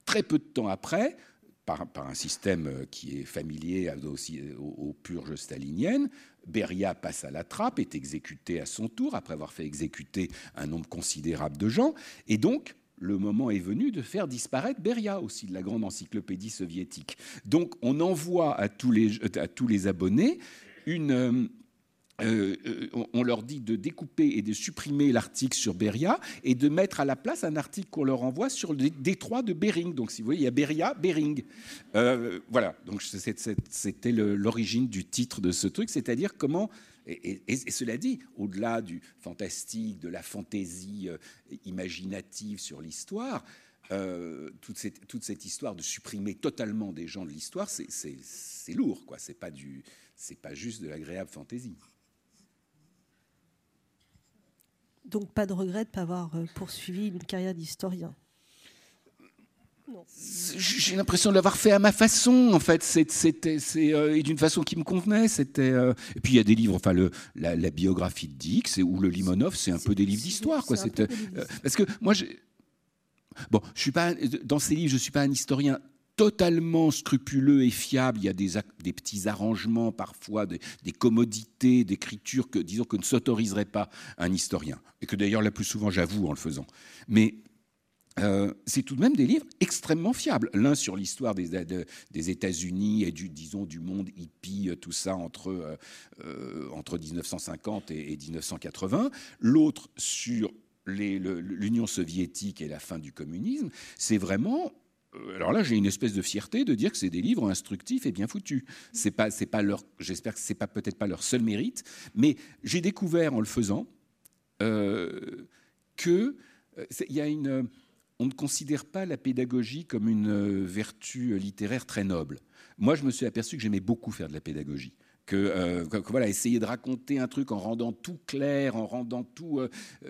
très peu de temps après, par, un système qui est familier aussi aux, purges staliniennes, Beria passe à la trappe, est exécuté à son tour, après avoir fait exécuter un nombre considérable de gens. Et donc, le moment est venu de faire disparaître Beria aussi de la grande encyclopédie soviétique. Donc, on envoie à tous les, à tous les abonnés une euh, euh, on leur dit de découper et de supprimer l'article sur Beria et de mettre à la place un article qu'on leur envoie sur le détroit de Bering. Donc, si vous voyez, il y a Beria, Bering. Euh, voilà, donc c'était l'origine du titre de ce truc, c'est-à-dire comment. Et, cela dit, au-delà du fantastique, de la fantaisie imaginative sur l'histoire, toute, cette, toute, cette, histoire de supprimer totalement des gens de l'histoire, c'est lourd, quoi. C'est pas du, c'est pas juste de l'agréable fantaisie. Donc pas de regret de ne pas avoir euh, poursuivi une carrière d'historien j'ai l'impression de l'avoir fait à ma façon, en fait. C'était, c'est, euh, et d'une façon qui me convenait. C'était. Euh, et puis il y a des livres, enfin le, la, biographie de Dix ou le Limonov, c'est un peu des livres d'histoire, quoi. C'était euh, parce que moi, j'ai, bon, je suis pas dans ces livres, je suis pas un historien totalement scrupuleux et fiable. Il y a des, petits arrangements parfois, des, des commodités d'écriture que, disons, que ne s'autoriserait pas un historien, et que d'ailleurs la plus souvent j'avoue en le faisant. Mais euh, c'est tout de même des livres extrêmement fiables. L'un sur l'histoire des, des États-Unis et du, disons, du monde hippie, euh, tout ça entre, euh, entre 1950 et, 1980. L'autre sur l'Union soviétique et la fin du communisme. C'est vraiment alors là, j'ai une espèce de fierté de dire que c'est des livres instructifs et bien foutus. C'est pas, c'est pas leur, j'espère que c'est pas peut-être pas leur seul mérite, mais j'ai découvert en le faisant euh, que il y a une on ne considère pas la pédagogie comme une euh, vertu euh, littéraire très noble. Moi, je me suis aperçu que j'aimais beaucoup faire de la pédagogie. Que, euh, voilà, essayer de raconter un truc en rendant tout clair, en rendant tout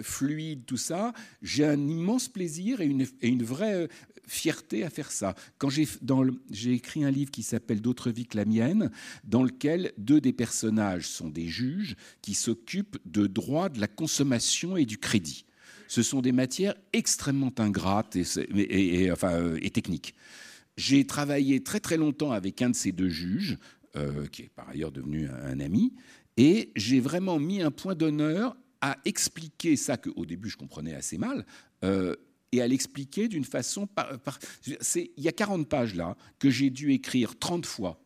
fluide, tout ça, j'ai un immense plaisir et une, vraie fierté à faire ça. Quand j'ai écrit un livre qui s'appelle D'autres vies que la mienne, dans lequel deux des personnages sont des juges qui s'occupent de droit de la consommation et du crédit ce sont des matières extrêmement ingrates et, enfin, euh, et techniques. J'ai travaillé très très longtemps avec un de ces deux juges, euh, qui est par ailleurs devenu un, ami, et j'ai vraiment mis un point d'honneur à expliquer ça que au début je comprenais assez mal. Euh, et à l'expliquer d'une façon... Par, il y a 40 pages là que j'ai dû écrire 30 fois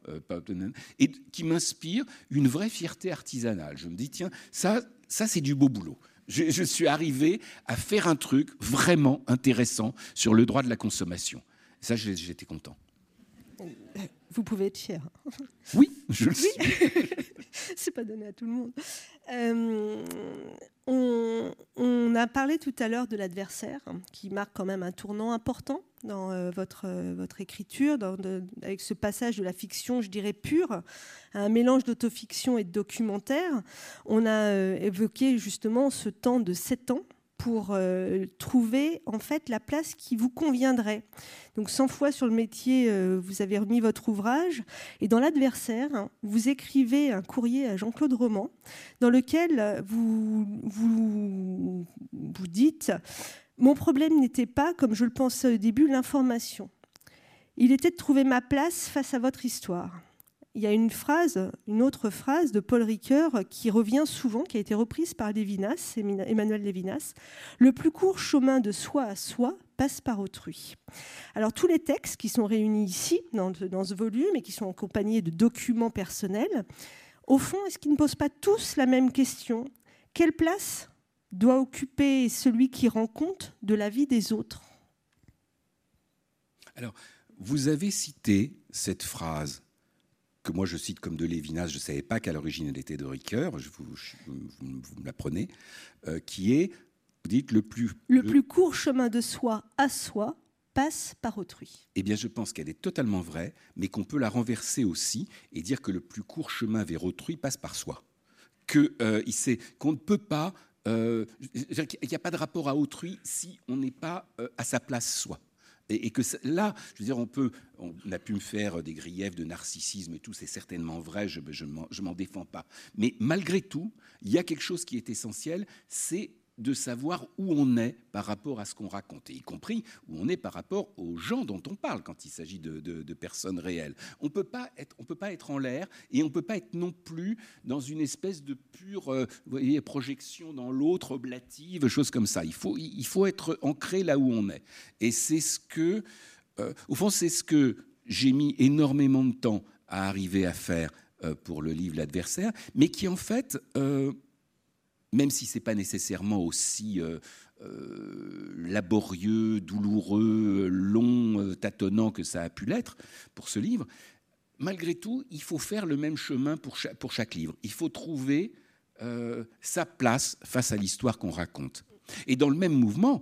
et qui m'inspire une vraie fierté artisanale. Je me dis, tiens, ça, ça c'est du beau boulot je, suis arrivé à faire un truc vraiment intéressant sur le droit de la consommation. Ça, j'étais content. Vous pouvez être fier. Oui, je le suis. C'est pas donné à tout le monde. Euh, on, a parlé tout à l'heure de l'adversaire, qui marque quand même un tournant important dans euh, votre, euh, votre écriture, avec ce passage de la fiction, je dirais, pure, un mélange d'autofiction et de documentaire. On a évoqué justement ce temps de sept ans pour euh, trouver en fait la place qui vous conviendrait. Donc 100 fois sur le métier, euh, vous avez remis votre ouvrage et dans l'adversaire, vous écrivez un courrier à Jean-Claude Roman dans lequel vous, vous, vous dites mon problème n'était pas, comme je le pensais au début, l'information. Il était de trouver ma place face à votre histoire il y a une phrase, une autre phrase de Paul Ricoeur qui revient souvent, qui a été reprise par Lévinas, Emmanuel Lévinas. Le plus court chemin de soi à soi passe par autrui. Alors tous les textes qui sont réunis ici, dans, dans ce volume, et qui sont accompagnés de documents personnels, au fond, est-ce qu'ils ne posent pas tous la même question? Quelle place doit occuper celui qui rend compte de la vie des autres? Alors, vous avez cité cette phrase que moi je cite comme de Lévinas, je ne savais pas qu'à l'origine elle était de Ricoeur, vous, vous, me l'apprenez, euh, qui est, vous dites, le plus... Le, plus court chemin de soi à soi passe par autrui. Eh bien, je pense qu'elle est totalement vraie, mais qu'on peut la renverser aussi et dire que le plus court chemin vers autrui passe par soi. Que, euh, qu'on ne peut pas... Euh, il n'y a pas de rapport à autrui si on n'est pas à sa place soi et, que là, je veux dire, on peut, on a pu me faire des griefs de narcissisme et tout, c'est certainement vrai, je ne m'en défends pas. Mais malgré tout, il y a quelque chose qui est essentiel, c'est de savoir où on est par rapport à ce qu'on raconte, y compris où on est par rapport aux gens dont on parle quand il s'agit de, personnes réelles. On ne peut pas être en l'air et on ne peut pas être non plus dans une espèce de pure euh, voyez, projection dans l'autre, oblative, chose comme ça. Il faut, il faut être ancré là où on est. Et c'est ce que, euh, au fond, c'est ce que j'ai mis énormément de temps à arriver à faire euh, pour le livre L'adversaire, mais qui en fait même si ce n'est pas nécessairement aussi euh, euh, laborieux, douloureux, long, euh, tâtonnant que ça a pu l'être pour ce livre, malgré tout, il faut faire le même chemin pour chaque, pour chaque livre. Il faut trouver sa place face à l'histoire qu'on raconte. Et dans le même mouvement,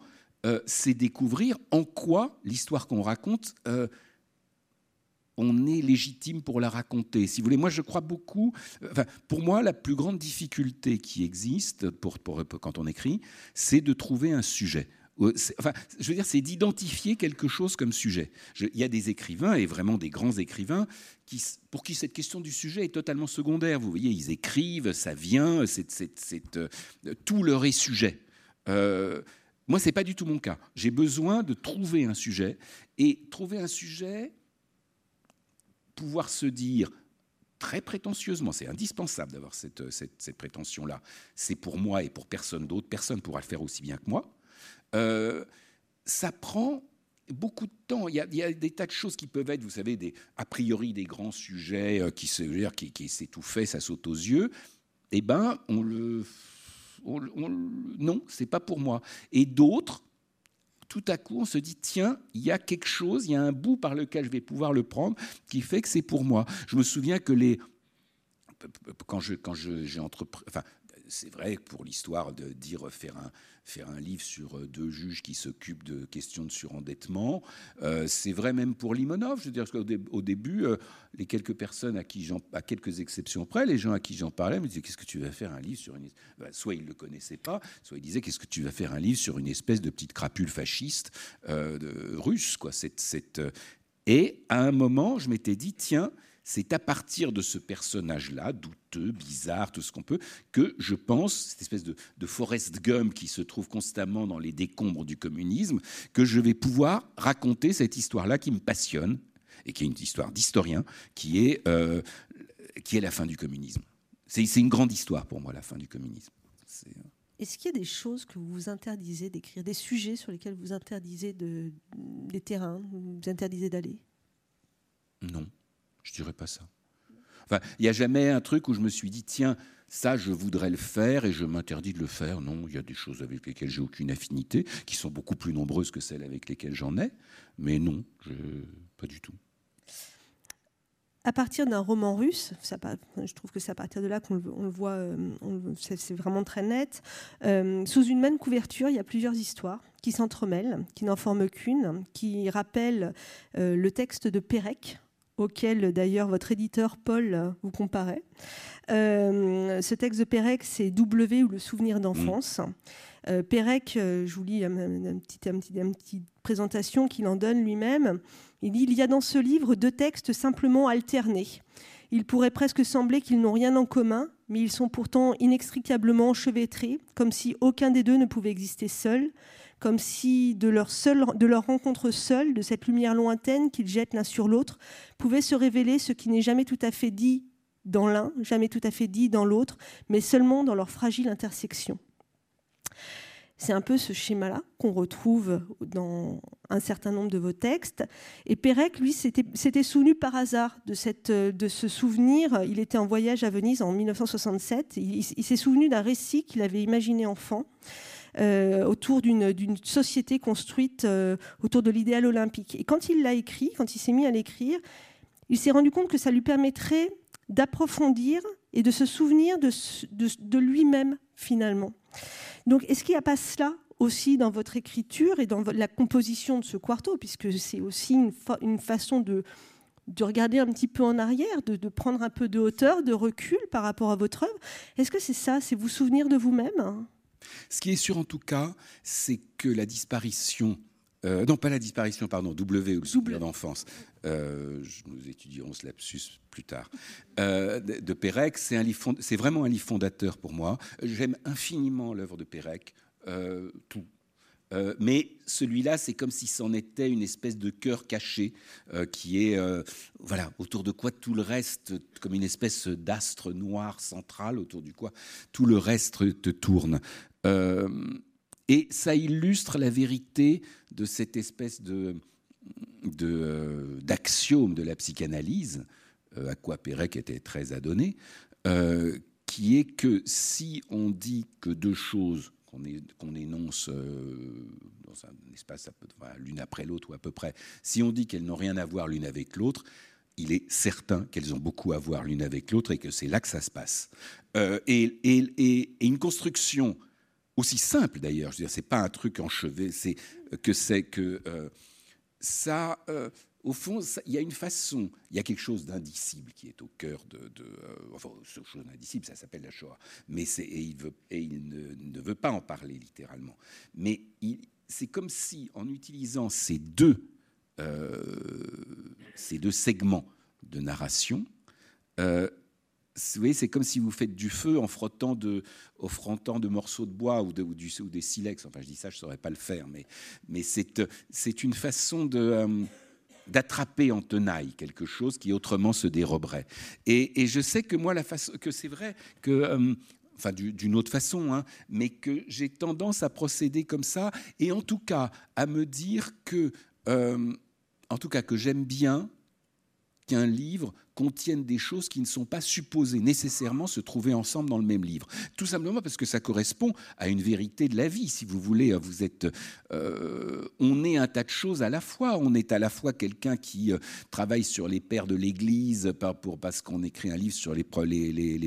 c'est découvrir en quoi l'histoire qu'on raconte on est légitime pour la raconter. Si vous voulez, moi je crois beaucoup. pour moi, la plus grande difficulté qui existe pour, quand on écrit, c'est de trouver un sujet. Enfin, je veux dire, c'est d'identifier quelque chose comme sujet. il y a des écrivains, et vraiment des grands écrivains, qui, pour qui cette question du sujet est totalement secondaire. Vous voyez, ils écrivent, ça vient, euh, tout leur est sujet. Euh, moi, ce n'est pas du tout mon cas. J'ai besoin de trouver un sujet, et trouver un sujet, pouvoir se dire très prétentieusement, c'est indispensable d'avoir cette, cette prétention-là, c'est pour moi et pour personne d'autre, personne ne pourra le faire aussi bien que moi. Euh, ça prend beaucoup de temps. Il y, a, des tas de choses qui peuvent être, vous savez, a priori des grands sujets euh, qui, se, qui, qui ça saute aux yeux. Eh ben, on le, on, non, c'est pas pour moi. Et d'autres, tout à coup, on se dit tiens, il y a quelque chose, il y a un bout par lequel je vais pouvoir le prendre qui fait que c'est pour moi. Je me souviens que les quand entrepris, c'est vrai pour l'histoire de dire faire un, faire un livre sur euh, deux juges qui s'occupent de questions de surendettement, euh, c'est vrai même pour Limonov. Je veux dire qu'au au début, euh, les quelques personnes à qui j'en, à quelques exceptions près, les gens à qui j'en parlais me disaient qu'est-ce que tu vas faire un livre sur une, ben, soit ils le connaissaient pas, soit ils disaient qu'est-ce que tu vas faire un livre sur une espèce de petite crapule fasciste russe, quoi. Et à un moment, je m'étais dit tiens c'est à partir de ce personnage-là, douteux, bizarre, tout ce qu'on peut, que je pense, cette espèce de, de Forrest Gump qui se trouve constamment dans les décombres du communisme, que je vais pouvoir raconter cette histoire-là qui me passionne, et qui est une histoire d'historien, qui, est, euh, qui est la fin du communisme. C'est une grande histoire pour moi, la fin du communisme. Euh, Est-ce qu'il y a des choses que vous vous interdisez d'écrire, des sujets sur lesquels vous interdisez de, des terrains, vous interdisez d'aller? Non. Je dirais pas ça. Enfin, il n'y a jamais un truc où je me suis dit, tiens, ça, je voudrais le faire et je m'interdis de le faire. Non, il y a des choses avec lesquelles j'ai aucune affinité, qui sont beaucoup plus nombreuses que celles avec lesquelles j'en ai. Mais non, pas du tout. À partir d'un roman russe, je trouve que c'est à partir de là qu'on le, voit, euh, c'est vraiment très net. Euh, sous une même couverture, il y a plusieurs histoires qui s'entremêlent, qui n'en forment qu'une, qui rappellent euh, le texte de Pérec, auquel d'ailleurs votre éditeur Paul vous comparait. Euh, ce texte de Pérec, c'est W ou le souvenir d'enfance. Mm. Euh, Pérec, euh, je vous lis une petite présentation qu'il en donne lui-même. Il dit Il y a dans ce livre deux textes simplement alternés. Il pourrait presque sembler qu'ils n'ont rien en commun, mais ils sont pourtant inextricablement enchevêtrés, comme si aucun des deux ne pouvait exister seul, comme si de leur, rencontre seule, de cette lumière lointaine qu'ils jettent l'un sur l'autre, pouvait se révéler ce qui n'est jamais tout à fait dit dans l'un, jamais tout à fait dit dans l'autre, mais seulement dans leur fragile intersection. C'est un peu ce schéma-là qu'on retrouve dans un certain nombre de vos textes. Et Pérec, lui, s'était souvenu par hasard de, ce souvenir. Il était en voyage à Venise en 1967. Il, il s'est souvenu d'un récit qu'il avait imaginé enfant. Euh, autour d'une société construite euh, autour de l'idéal olympique. Et quand il l'a écrit, quand il s'est mis à l'écrire, il s'est rendu compte que ça lui permettrait d'approfondir et de se souvenir de, lui-même finalement. Donc est-ce qu'il n'y a pas cela aussi dans votre écriture et dans la composition de ce quarto, puisque c'est aussi une, façon de, de regarder un petit peu en arrière, de, de, prendre un peu de hauteur, de recul par rapport à votre œuvre? Est-ce que c'est ça, c'est vous souvenir de vous-même? Ce qui est sûr en tout cas, c'est que la disparition euh, non, pas la disparition, pardon, W ou le souvenir d'enfance. Euh, nous étudierons ce lapsus plus tard. Euh, de, Pérec, c'est vraiment un livre fondateur pour moi. J'aime infiniment l'œuvre de Pérec, tout. mais celui-là, c'est comme si c'en était une espèce de cœur caché qui est, voilà, autour de quoi tout le reste, comme une espèce d'astre noir central autour du quoi tout le reste te tourne. Euh, et ça illustre la vérité de cette espèce de, euh, d'axiome de, la psychanalyse, euh, à quoi Pérec était très adonné, qui est que si on dit que deux choses qu'on énonce dans un espace l'une après l'autre ou à peu près, si on dit qu'elles n'ont rien à voir l'une avec l'autre, il est certain qu'elles ont beaucoup à voir l'une avec l'autre et que c'est là que ça se passe. et, et, une construction aussi simple d'ailleurs. Je veux dire, c'est pas un truc enchevé, c'est que c'est que euh, ça, euh, au fond, il y a une façon, il y a quelque chose d'indicible qui est au cœur de, euh, enfin, ce chose d'indicible, ça s'appelle la Shoah. Mais et il il ne, veut pas en parler littéralement. Mais c'est comme si, en utilisant ces deux, euh, ces deux segments de narration, euh, vous voyez, c'est comme si vous faites du feu en frottant de, au frottant de morceaux de bois ou, de, ou, des silex. Enfin, je dis ça, je ne saurais pas le faire, mais, mais c'est une façon de. Euh, d'attraper en tenaille quelque chose qui autrement se déroberait. Et, et je sais que moi, la façon, que c'est vrai que euh, enfin d'une autre façon, hein, mais que j'ai tendance à procéder comme ça, et en tout cas à me dire que, euh, en tout cas que j'aime bien qu'un livre contienne des choses qui ne sont pas supposées nécessairement se trouver ensemble dans le même livre. Tout simplement parce que ça correspond à une vérité de la vie. Si vous voulez, vous êtes, euh, on est un tas de choses à la fois. On est à la fois quelqu'un qui euh, travaille sur les pères de l'Église pour, parce qu'on écrit un livre sur les,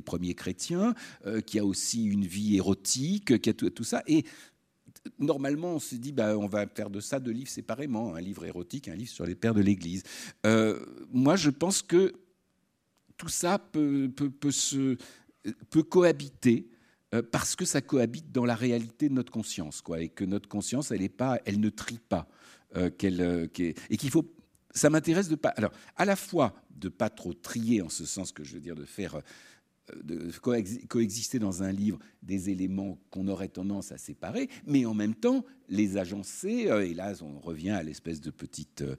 premiers chrétiens, euh, qui a aussi une vie érotique, qui a tout, tout ça. Et normalement, on se dit, bah, on va faire de ça deux livres séparément, un livre érotique, un livre sur les pères de l'Église. Euh, moi, je pense que tout ça peut, cohabiter euh, parce que ça cohabite dans la réalité de notre conscience, quoi, et que notre conscience, elle, est pas, elle ne trie pas, euh, et qu'il faut. Ça m'intéresse de pas. Alors, à la fois de pas trop trier en ce sens que je veux dire de faire de coexister dans un livre des éléments qu'on aurait tendance à séparer, mais en même temps les agencer, euh, et là on revient à l'espèce de petite euh,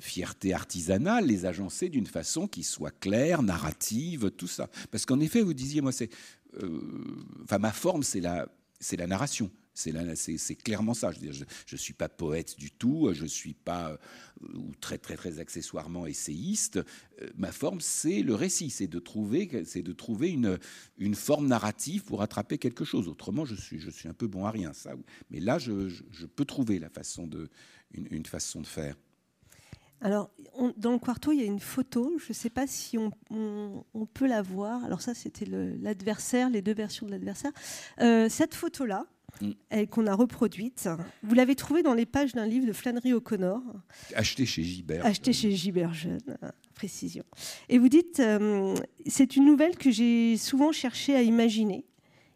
fierté artisanale, les agencer d'une façon qui soit claire, narrative, tout ça. Parce qu'en effet, vous disiez, moi, c'est, euh, ma forme, c'est la, c'est la narration. C'est clairement ça. Je ne suis pas poète du tout, je ne suis pas euh, ou très très très accessoirement essayiste. Euh, ma forme, c'est le récit, c'est de trouver, de trouver une, forme narrative pour attraper quelque chose. Autrement, je suis, un peu bon à rien. Mais là, je, peux trouver une, façon de faire. Alors, dans le quarto, il y a une photo. Je ne sais pas si on, on, peut la voir. Alors ça, c'était l'adversaire, les deux versions de l'adversaire. Euh, cette photo-là, mm. qu'on a reproduite, vous l'avez trouvée dans les pages d'un livre de Flannery O'Connor. Acheté chez Gibert. Acheté chez Gibert Jeune, précision. Et vous dites, euh, c'est une nouvelle que j'ai souvent cherché à imaginer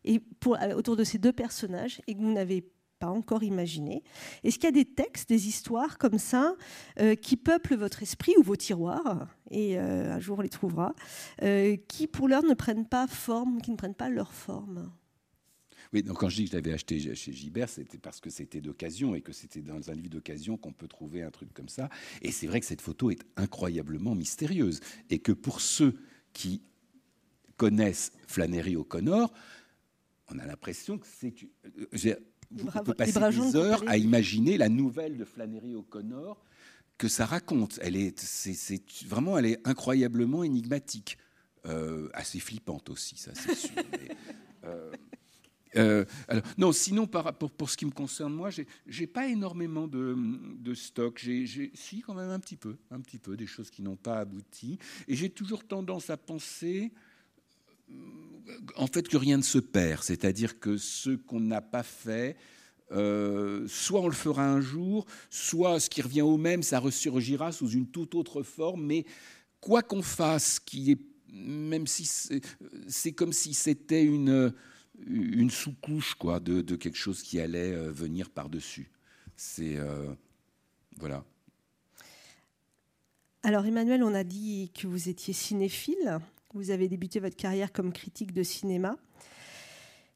et pour, autour de ces deux personnages et que vous n'avez pas encore imaginé. Est-ce qu'il y a des textes, des histoires comme ça euh, qui peuplent votre esprit ou vos tiroirs, et euh, un jour on les trouvera, euh, qui pour l'heure ne prennent pas forme, qui ne prennent pas leur forme? Oui, donc quand je dis que je l'avais acheté chez Gibert, c'était parce que c'était d'occasion et que c'était dans un livre d'occasion qu'on peut trouver un truc comme ça. Et c'est vrai que cette photo est incroyablement mystérieuse et que pour ceux qui connaissent Flannery O'Connor, on a l'impression que c'est vous, pouvez passer des heures à imaginer la nouvelle de Flannery O'Connor que ça raconte. Elle est, c'est, vraiment, elle est incroyablement énigmatique, euh, assez flippante aussi, ça c'est sûr. Euh, euh, non, sinon, par, pour, pour, ce qui me concerne, moi, j'ai, pas énormément de, stock. J'ai, si, quand même un petit peu, un petit peu, des choses qui n'ont pas abouti. Et j'ai toujours tendance à penser, en fait, que rien ne se perd. C'est-à-dire que ce qu'on n'a pas fait, euh, soit on le fera un jour, soit ce qui revient au même, ça ressurgira sous une toute autre forme. Mais quoi qu'on fasse, qui est, même si c'est comme si c'était une, une sous-couche quoi, de, de, quelque chose qui allait euh, venir par-dessus. C'est. Euh, voilà. Alors Emmanuel, on a dit que vous étiez cinéphile. Vous avez débuté votre carrière comme critique de cinéma.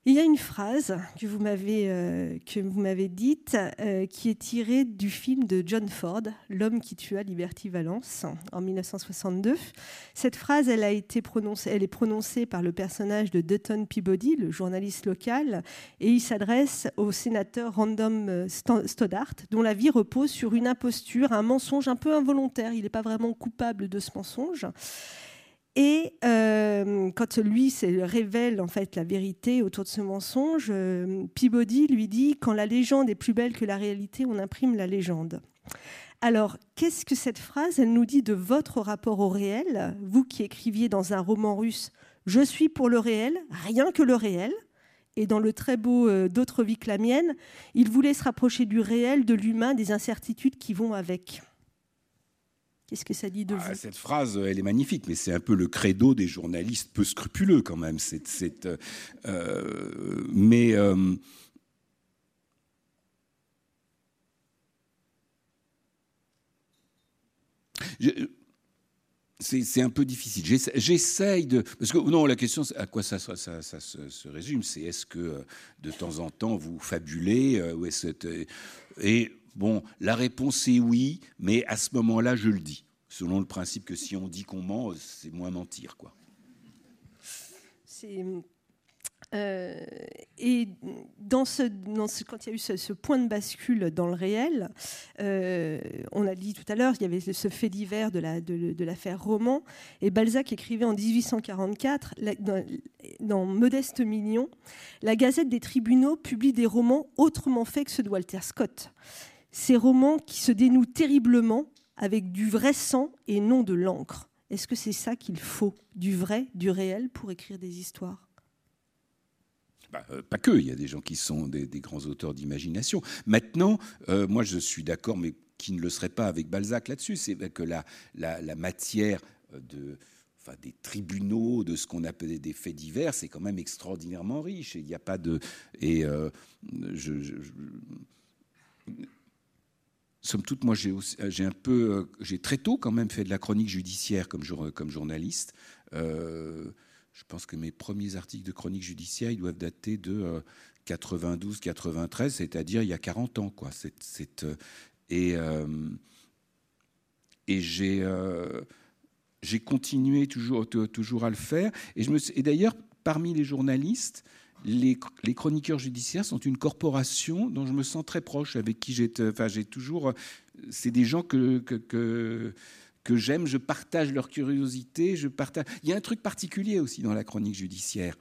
Il y a une phrase que vous m'avez euh, que vous m'avez dite euh, qui est tirée du film de John Ford, L'homme qui tua Liberty Valence en 1962. Cette phrase, elle a été prononcée, elle est prononcée par le personnage de Dutton Peabody, le journaliste local, et il s'adresse au sénateur Random euh, Stoddart, dont la vie repose sur une imposture, un mensonge un peu involontaire. Il n'est pas vraiment coupable de ce mensonge. Et euh, quand lui révèle en fait la vérité autour de ce mensonge, euh, Peabody lui dit quand la légende est plus belle que la réalité, on imprime la légende. Alors, qu'est-ce que cette phrase elle nous dit de votre rapport au réel? Vous qui écriviez dans un roman russe Je suis pour le réel, rien que le réel. Et dans le très beau euh, D'autres vies que la mienne, il voulait se rapprocher du réel, de l'humain, des incertitudes qui vont avec. Qu'est-ce que ça dit de ah, vous? Cette phrase, elle est magnifique, mais c'est un peu le credo des journalistes peu scrupuleux quand même. Euh, euh, euh, c'est, mais c'est, un peu difficile. J'essaye de. Parce que, non, la question, à quoi ça, se, se, résume? C'est est-ce que de temps en temps vous fabulez ou est-ce, Et bon, la réponse est oui, mais à ce moment-là, je le dis. Selon le principe que si on dit qu'on ment, c'est moins mentir, quoi. Euh, et quand il y a eu ce, point de bascule dans le réel, euh, on a dit tout à l'heure, il y avait ce fait divers de, l'affaire Roman, et Balzac écrivait en 1844, dans, Modeste Mignon, la Gazette des tribunaux publie des romans autrement faits que ceux de Walter Scott. Ces romans qui se dénouent terriblement avec du vrai sang et non de l'encre. Est-ce que c'est ça qu'il faut, du vrai, du réel, pour écrire des histoires? Bah, euh, pas que, il y a des gens qui sont des, grands auteurs d'imagination. Maintenant, euh, moi je suis d'accord, mais qui ne le serait pas avec Balzac là-dessus, c'est que la, matière de, enfin, des tribunaux, de ce qu'on appelle des faits divers, c'est quand même extraordinairement riche. Il n'y a pas de. Et euh, je, somme toute, moi, j'ai un peu, j'ai très tôt quand même fait de la chronique judiciaire comme, journaliste. Je pense que mes premiers articles de chronique judiciaire, ils doivent dater de 92-93, euh, c'est-à-dire il y a 40 ans. Quoi. Euh, et euh, j'ai continué toujours, toujours à le faire. Et d'ailleurs, parmi les journalistes, les, chroniqueurs judiciaires sont une corporation dont je me sens très proche, avec qui j'ai toujours. C'est des gens que, que que j'aime, je partage leur curiosité, je partage. Il y a un truc particulier aussi dans la chronique judiciaire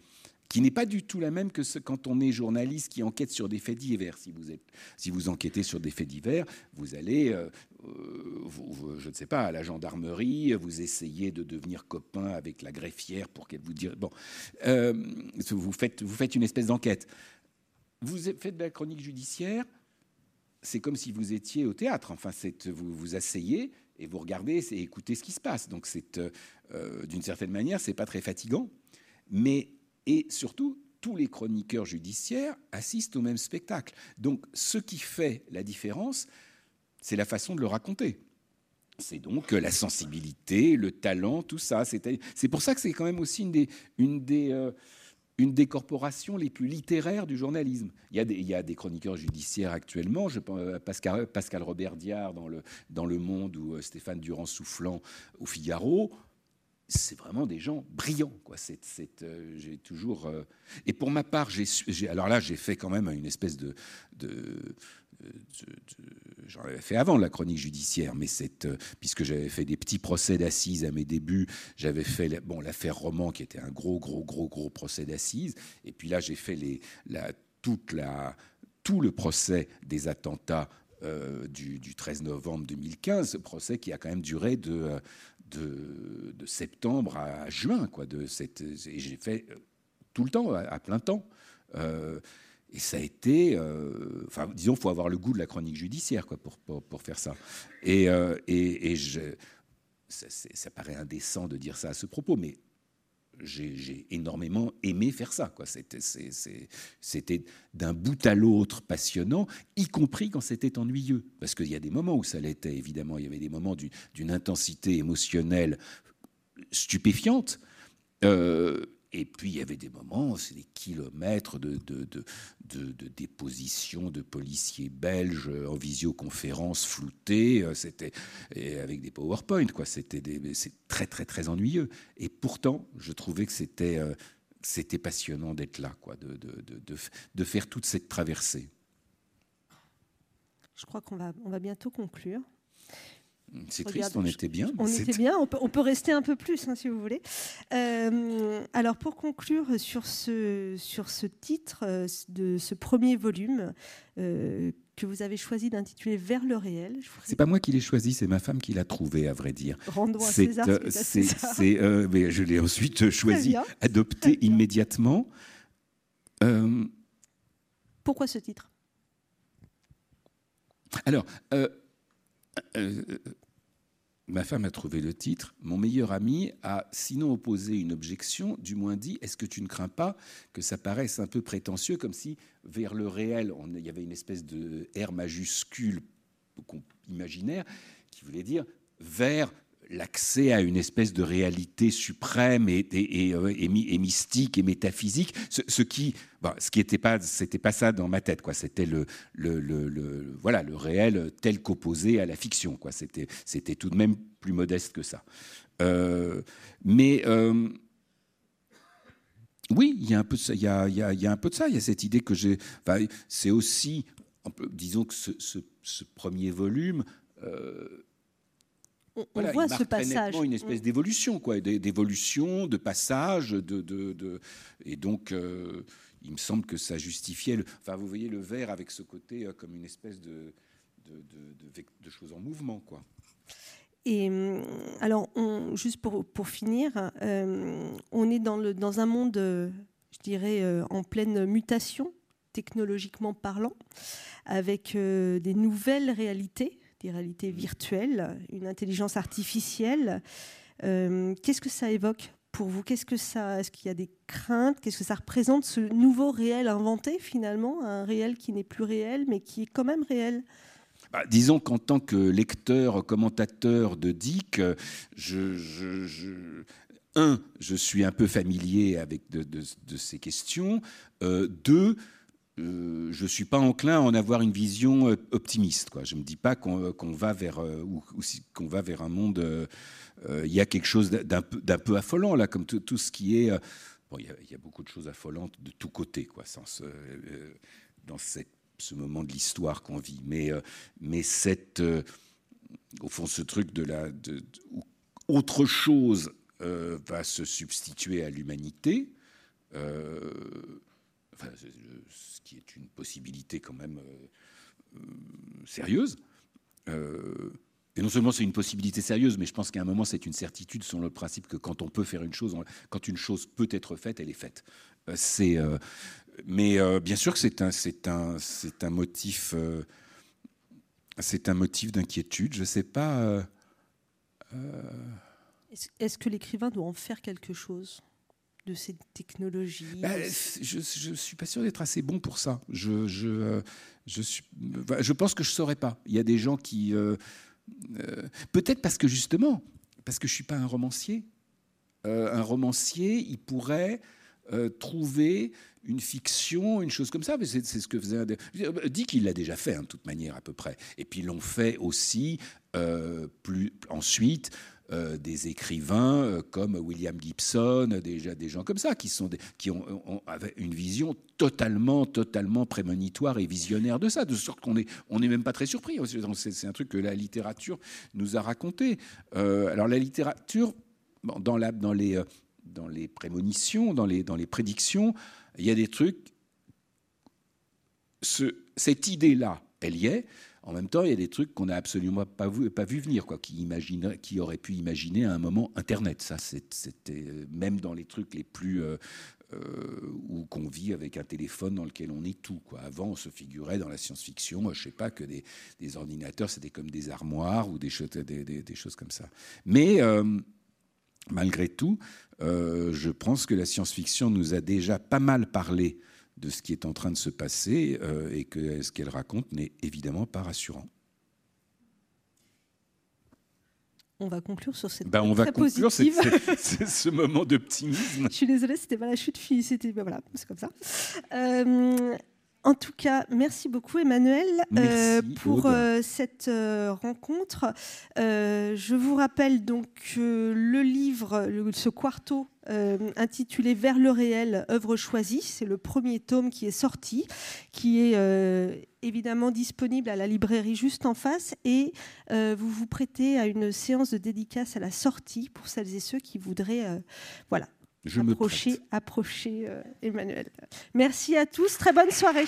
qui n'est pas du tout la même que quand on est journaliste qui enquête sur des faits divers. Si vous, êtes, si vous enquêtez sur des faits divers, vous allez, euh, euh, je ne sais pas, à la gendarmerie, vous essayez de devenir copain avec la greffière pour qu'elle vous dise... Bon, euh, vous, faites, vous faites une espèce d'enquête. Vous faites de la chronique judiciaire, c'est comme si vous étiez au théâtre. Enfin, vous vous asseyez, et vous regardez et écoutez ce qui se passe. Donc, d'une certaine manière, c'est pas très fatigant, mais et surtout, tous les chroniqueurs judiciaires assistent au même spectacle. Donc, ce qui fait la différence, c'est la façon de le raconter. C'est donc la sensibilité, le talent, tout ça. C'est pour ça que c'est quand même aussi une des, une des euh, une des corporations les plus littéraires du journalisme. Il y a des, chroniqueurs judiciaires actuellement, je pense euh, Pascal, Pascal Robert Diard dans le, dans le Monde ou euh, Stéphane Durand-Soufflant au Figaro. C'est vraiment des gens brillants. Quoi. Euh, j'ai toujours. et pour ma part, j'ai, alors là, j'ai fait quand même une espèce de, de j'en avais fait avant la chronique judiciaire, mais cette, euh, puisque j'avais fait des petits procès d'assises à mes débuts, j'avais fait bon, l'affaire Roman qui était un gros, gros, gros, gros procès d'assises, et puis là j'ai fait les, la, toute la, tout le procès des attentats euh, du, 13 novembre 2015, ce procès qui a quand même duré de, de, septembre à juin, quoi, de cette, et j'ai fait euh, tout le temps, à, plein temps. Et ça a été, euh, enfin, disons, faut avoir le goût de la chronique judiciaire quoi, pour, pour, faire ça. Et, euh, et, je, ça, ça, paraît indécent de dire ça à ce propos, mais j'ai énormément aimé faire ça. C'était d'un bout à l'autre passionnant, y compris quand c'était ennuyeux. Parce qu'il y a des moments où ça l'était, évidemment. Il y avait des moments d'une intensité émotionnelle stupéfiante. Euh, et puis il y avait des moments, c'est des kilomètres de, de, de, de, dépositions de policiers belges en visioconférence floutée, euh, c'était avec des PowerPoint, quoi. C'était très très très ennuyeux. Et pourtant, je trouvais que c'était euh, c'était passionnant d'être là, quoi, de, de, de, faire toute cette traversée. Je crois qu'on va, on va bientôt conclure. C'est triste, on était bien. On était bien, on peut, rester un peu plus hein, si vous voulez. Euh, alors pour conclure sur ce, sur ce titre euh, de ce premier volume euh, que vous avez choisi d'intituler Vers le réel. C'est pas moi qui l'ai choisi, c'est ma femme qui l'a trouvé, à vrai dire. Rendons à César. C'est, mais je l'ai ensuite choisi, adopté immédiatement. Pourquoi ce titre? Alors, ma femme a trouvé le titre. Mon meilleur ami a sinon opposé une objection, du moins dit Est-ce que tu ne crains pas que ça paraisse un peu prétentieux, comme si vers le réel, il y avait une espèce de R majuscule imaginaire qui voulait dire vers l'accès à une espèce de réalité suprême et, et, mystique et métaphysique, ce, qui, ce qui n'était pas, c'était pas ça dans ma tête, quoi. C'était le, le, le, voilà, le réel tel qu'opposé à la fiction, quoi. C'était, c'était tout de même plus modeste que ça. mais oui, il y a un peu de ça. Il y a, il y a, un peu de ça. Il y a cette idée que j'ai. c'est aussi, disons que ce, premier volume. Euh, on, voit ce passage. une espèce mm. d'évolution, quoi, d'évolution, de passage, de, de, et donc euh, il me semble que ça justifiait. Le, enfin, vous voyez le verre avec ce côté euh, comme une espèce de, de, choses en mouvement, quoi. Et hum, alors, juste pour, pour finir, euh, on est dans, le, dans un monde, je dirais, en pleine mutation, technologiquement parlant, avec des nouvelles réalités, des réalités virtuelles, une intelligence artificielle. Qu'est-ce que ça évoque pour vous? Qu'est-ce que ça Est-ce qu'il y a des craintes? Qu'est-ce que ça représente ce nouveau réel inventé finalement, un réel qui n'est plus réel mais qui est quand même réel bah, disons qu'en tant que lecteur, commentateur de Dick, je, un, je suis un peu familier avec de, ces questions. Euh, deux, euh, je ne suis pas enclin à en avoir une vision euh, optimiste. Quoi. Je ne me dis pas qu'on va, vers, ou, va vers un monde... Il y a quelque chose d'un peu, affolant, là, comme tout ce qui est... Bon, il y, a beaucoup de choses affolantes de tous côtés, quoi, sans dans cette ce moment de l'histoire qu'on vit. Mais, euh, mais cette, euh, au fond, ce truc de la, où autre chose euh, va se substituer à l'humanité, ce qui est une possibilité quand même sérieuse. Et non seulement c'est une possibilité sérieuse, mais je pense qu'à un moment c'est une certitude sur le principe que quand on peut faire une chose, quand une chose peut être faite, elle est faite. Mais euh, bien sûr que c'est un, motif, euh, d'inquiétude. Je ne sais pas. Euh, est-ce que l'écrivain doit en faire quelque chose? De ces technologies bah, Je ne suis pas sûr d'être assez bon pour ça. Je, je, je, suis, je pense que je ne saurais pas. Il y a des gens qui. Peut-être parce que justement, parce que je ne suis pas un romancier. un romancier, il pourrait trouver une fiction, une chose comme ça. Mais c'est ce que faisait. Dit qu'il l'a déjà fait, hein, de toute manière, à peu près. Et puis l'ont fait aussi euh, plus ensuite. Euh, des écrivains euh, comme William Gibson, déjà des gens comme ça, qui, sont qui ont, une vision totalement, totalement prémonitoire et visionnaire de ça, de sorte qu'on n'est on est même pas très surpris. C'est un truc que la littérature nous a raconté. alors la littérature, dans, la, dans, les, dans les prémonitions, dans les, dans les prédictions, il y a des trucs. cette idée-là, elle y est. En même temps, il y a des trucs qu'on n'a absolument pas vu, pas vu venir, quoi, qui, imagine, qui auraient pu imaginer à un moment Internet. Ça, c'était même dans les trucs les plus euh, euh, où qu'on vit avec un téléphone dans lequel on est tout. Quoi. Avant, on se figurait dans la science-fiction, je sais pas, que des, ordinateurs c'était comme des armoires ou des, choses, des, choses comme ça. Mais euh, malgré tout, euh, je pense que la science-fiction nous a déjà pas mal parlé de ce qui est en train de se passer euh, et que ce qu'elle raconte n'est évidemment pas rassurant. On va conclure sur cette ben, on va conclure ce moment d'optimisme. Je suis désolée, c'était pas la chute fille, c'était voilà, c'est comme ça. Euh, en tout cas, merci beaucoup Emmanuel euh, pour euh, cette euh, rencontre. je vous rappelle donc le livre, ce quarto intitulé Vers le réel, œuvre choisie, c'est le premier tome qui est sorti, qui est évidemment disponible à la librairie juste en face et vous vous prêtez à une séance de dédicace à la sortie pour celles et ceux qui voudraient voilà, je approcher, approcher euh, Emmanuel. Merci à tous, très bonne soirée.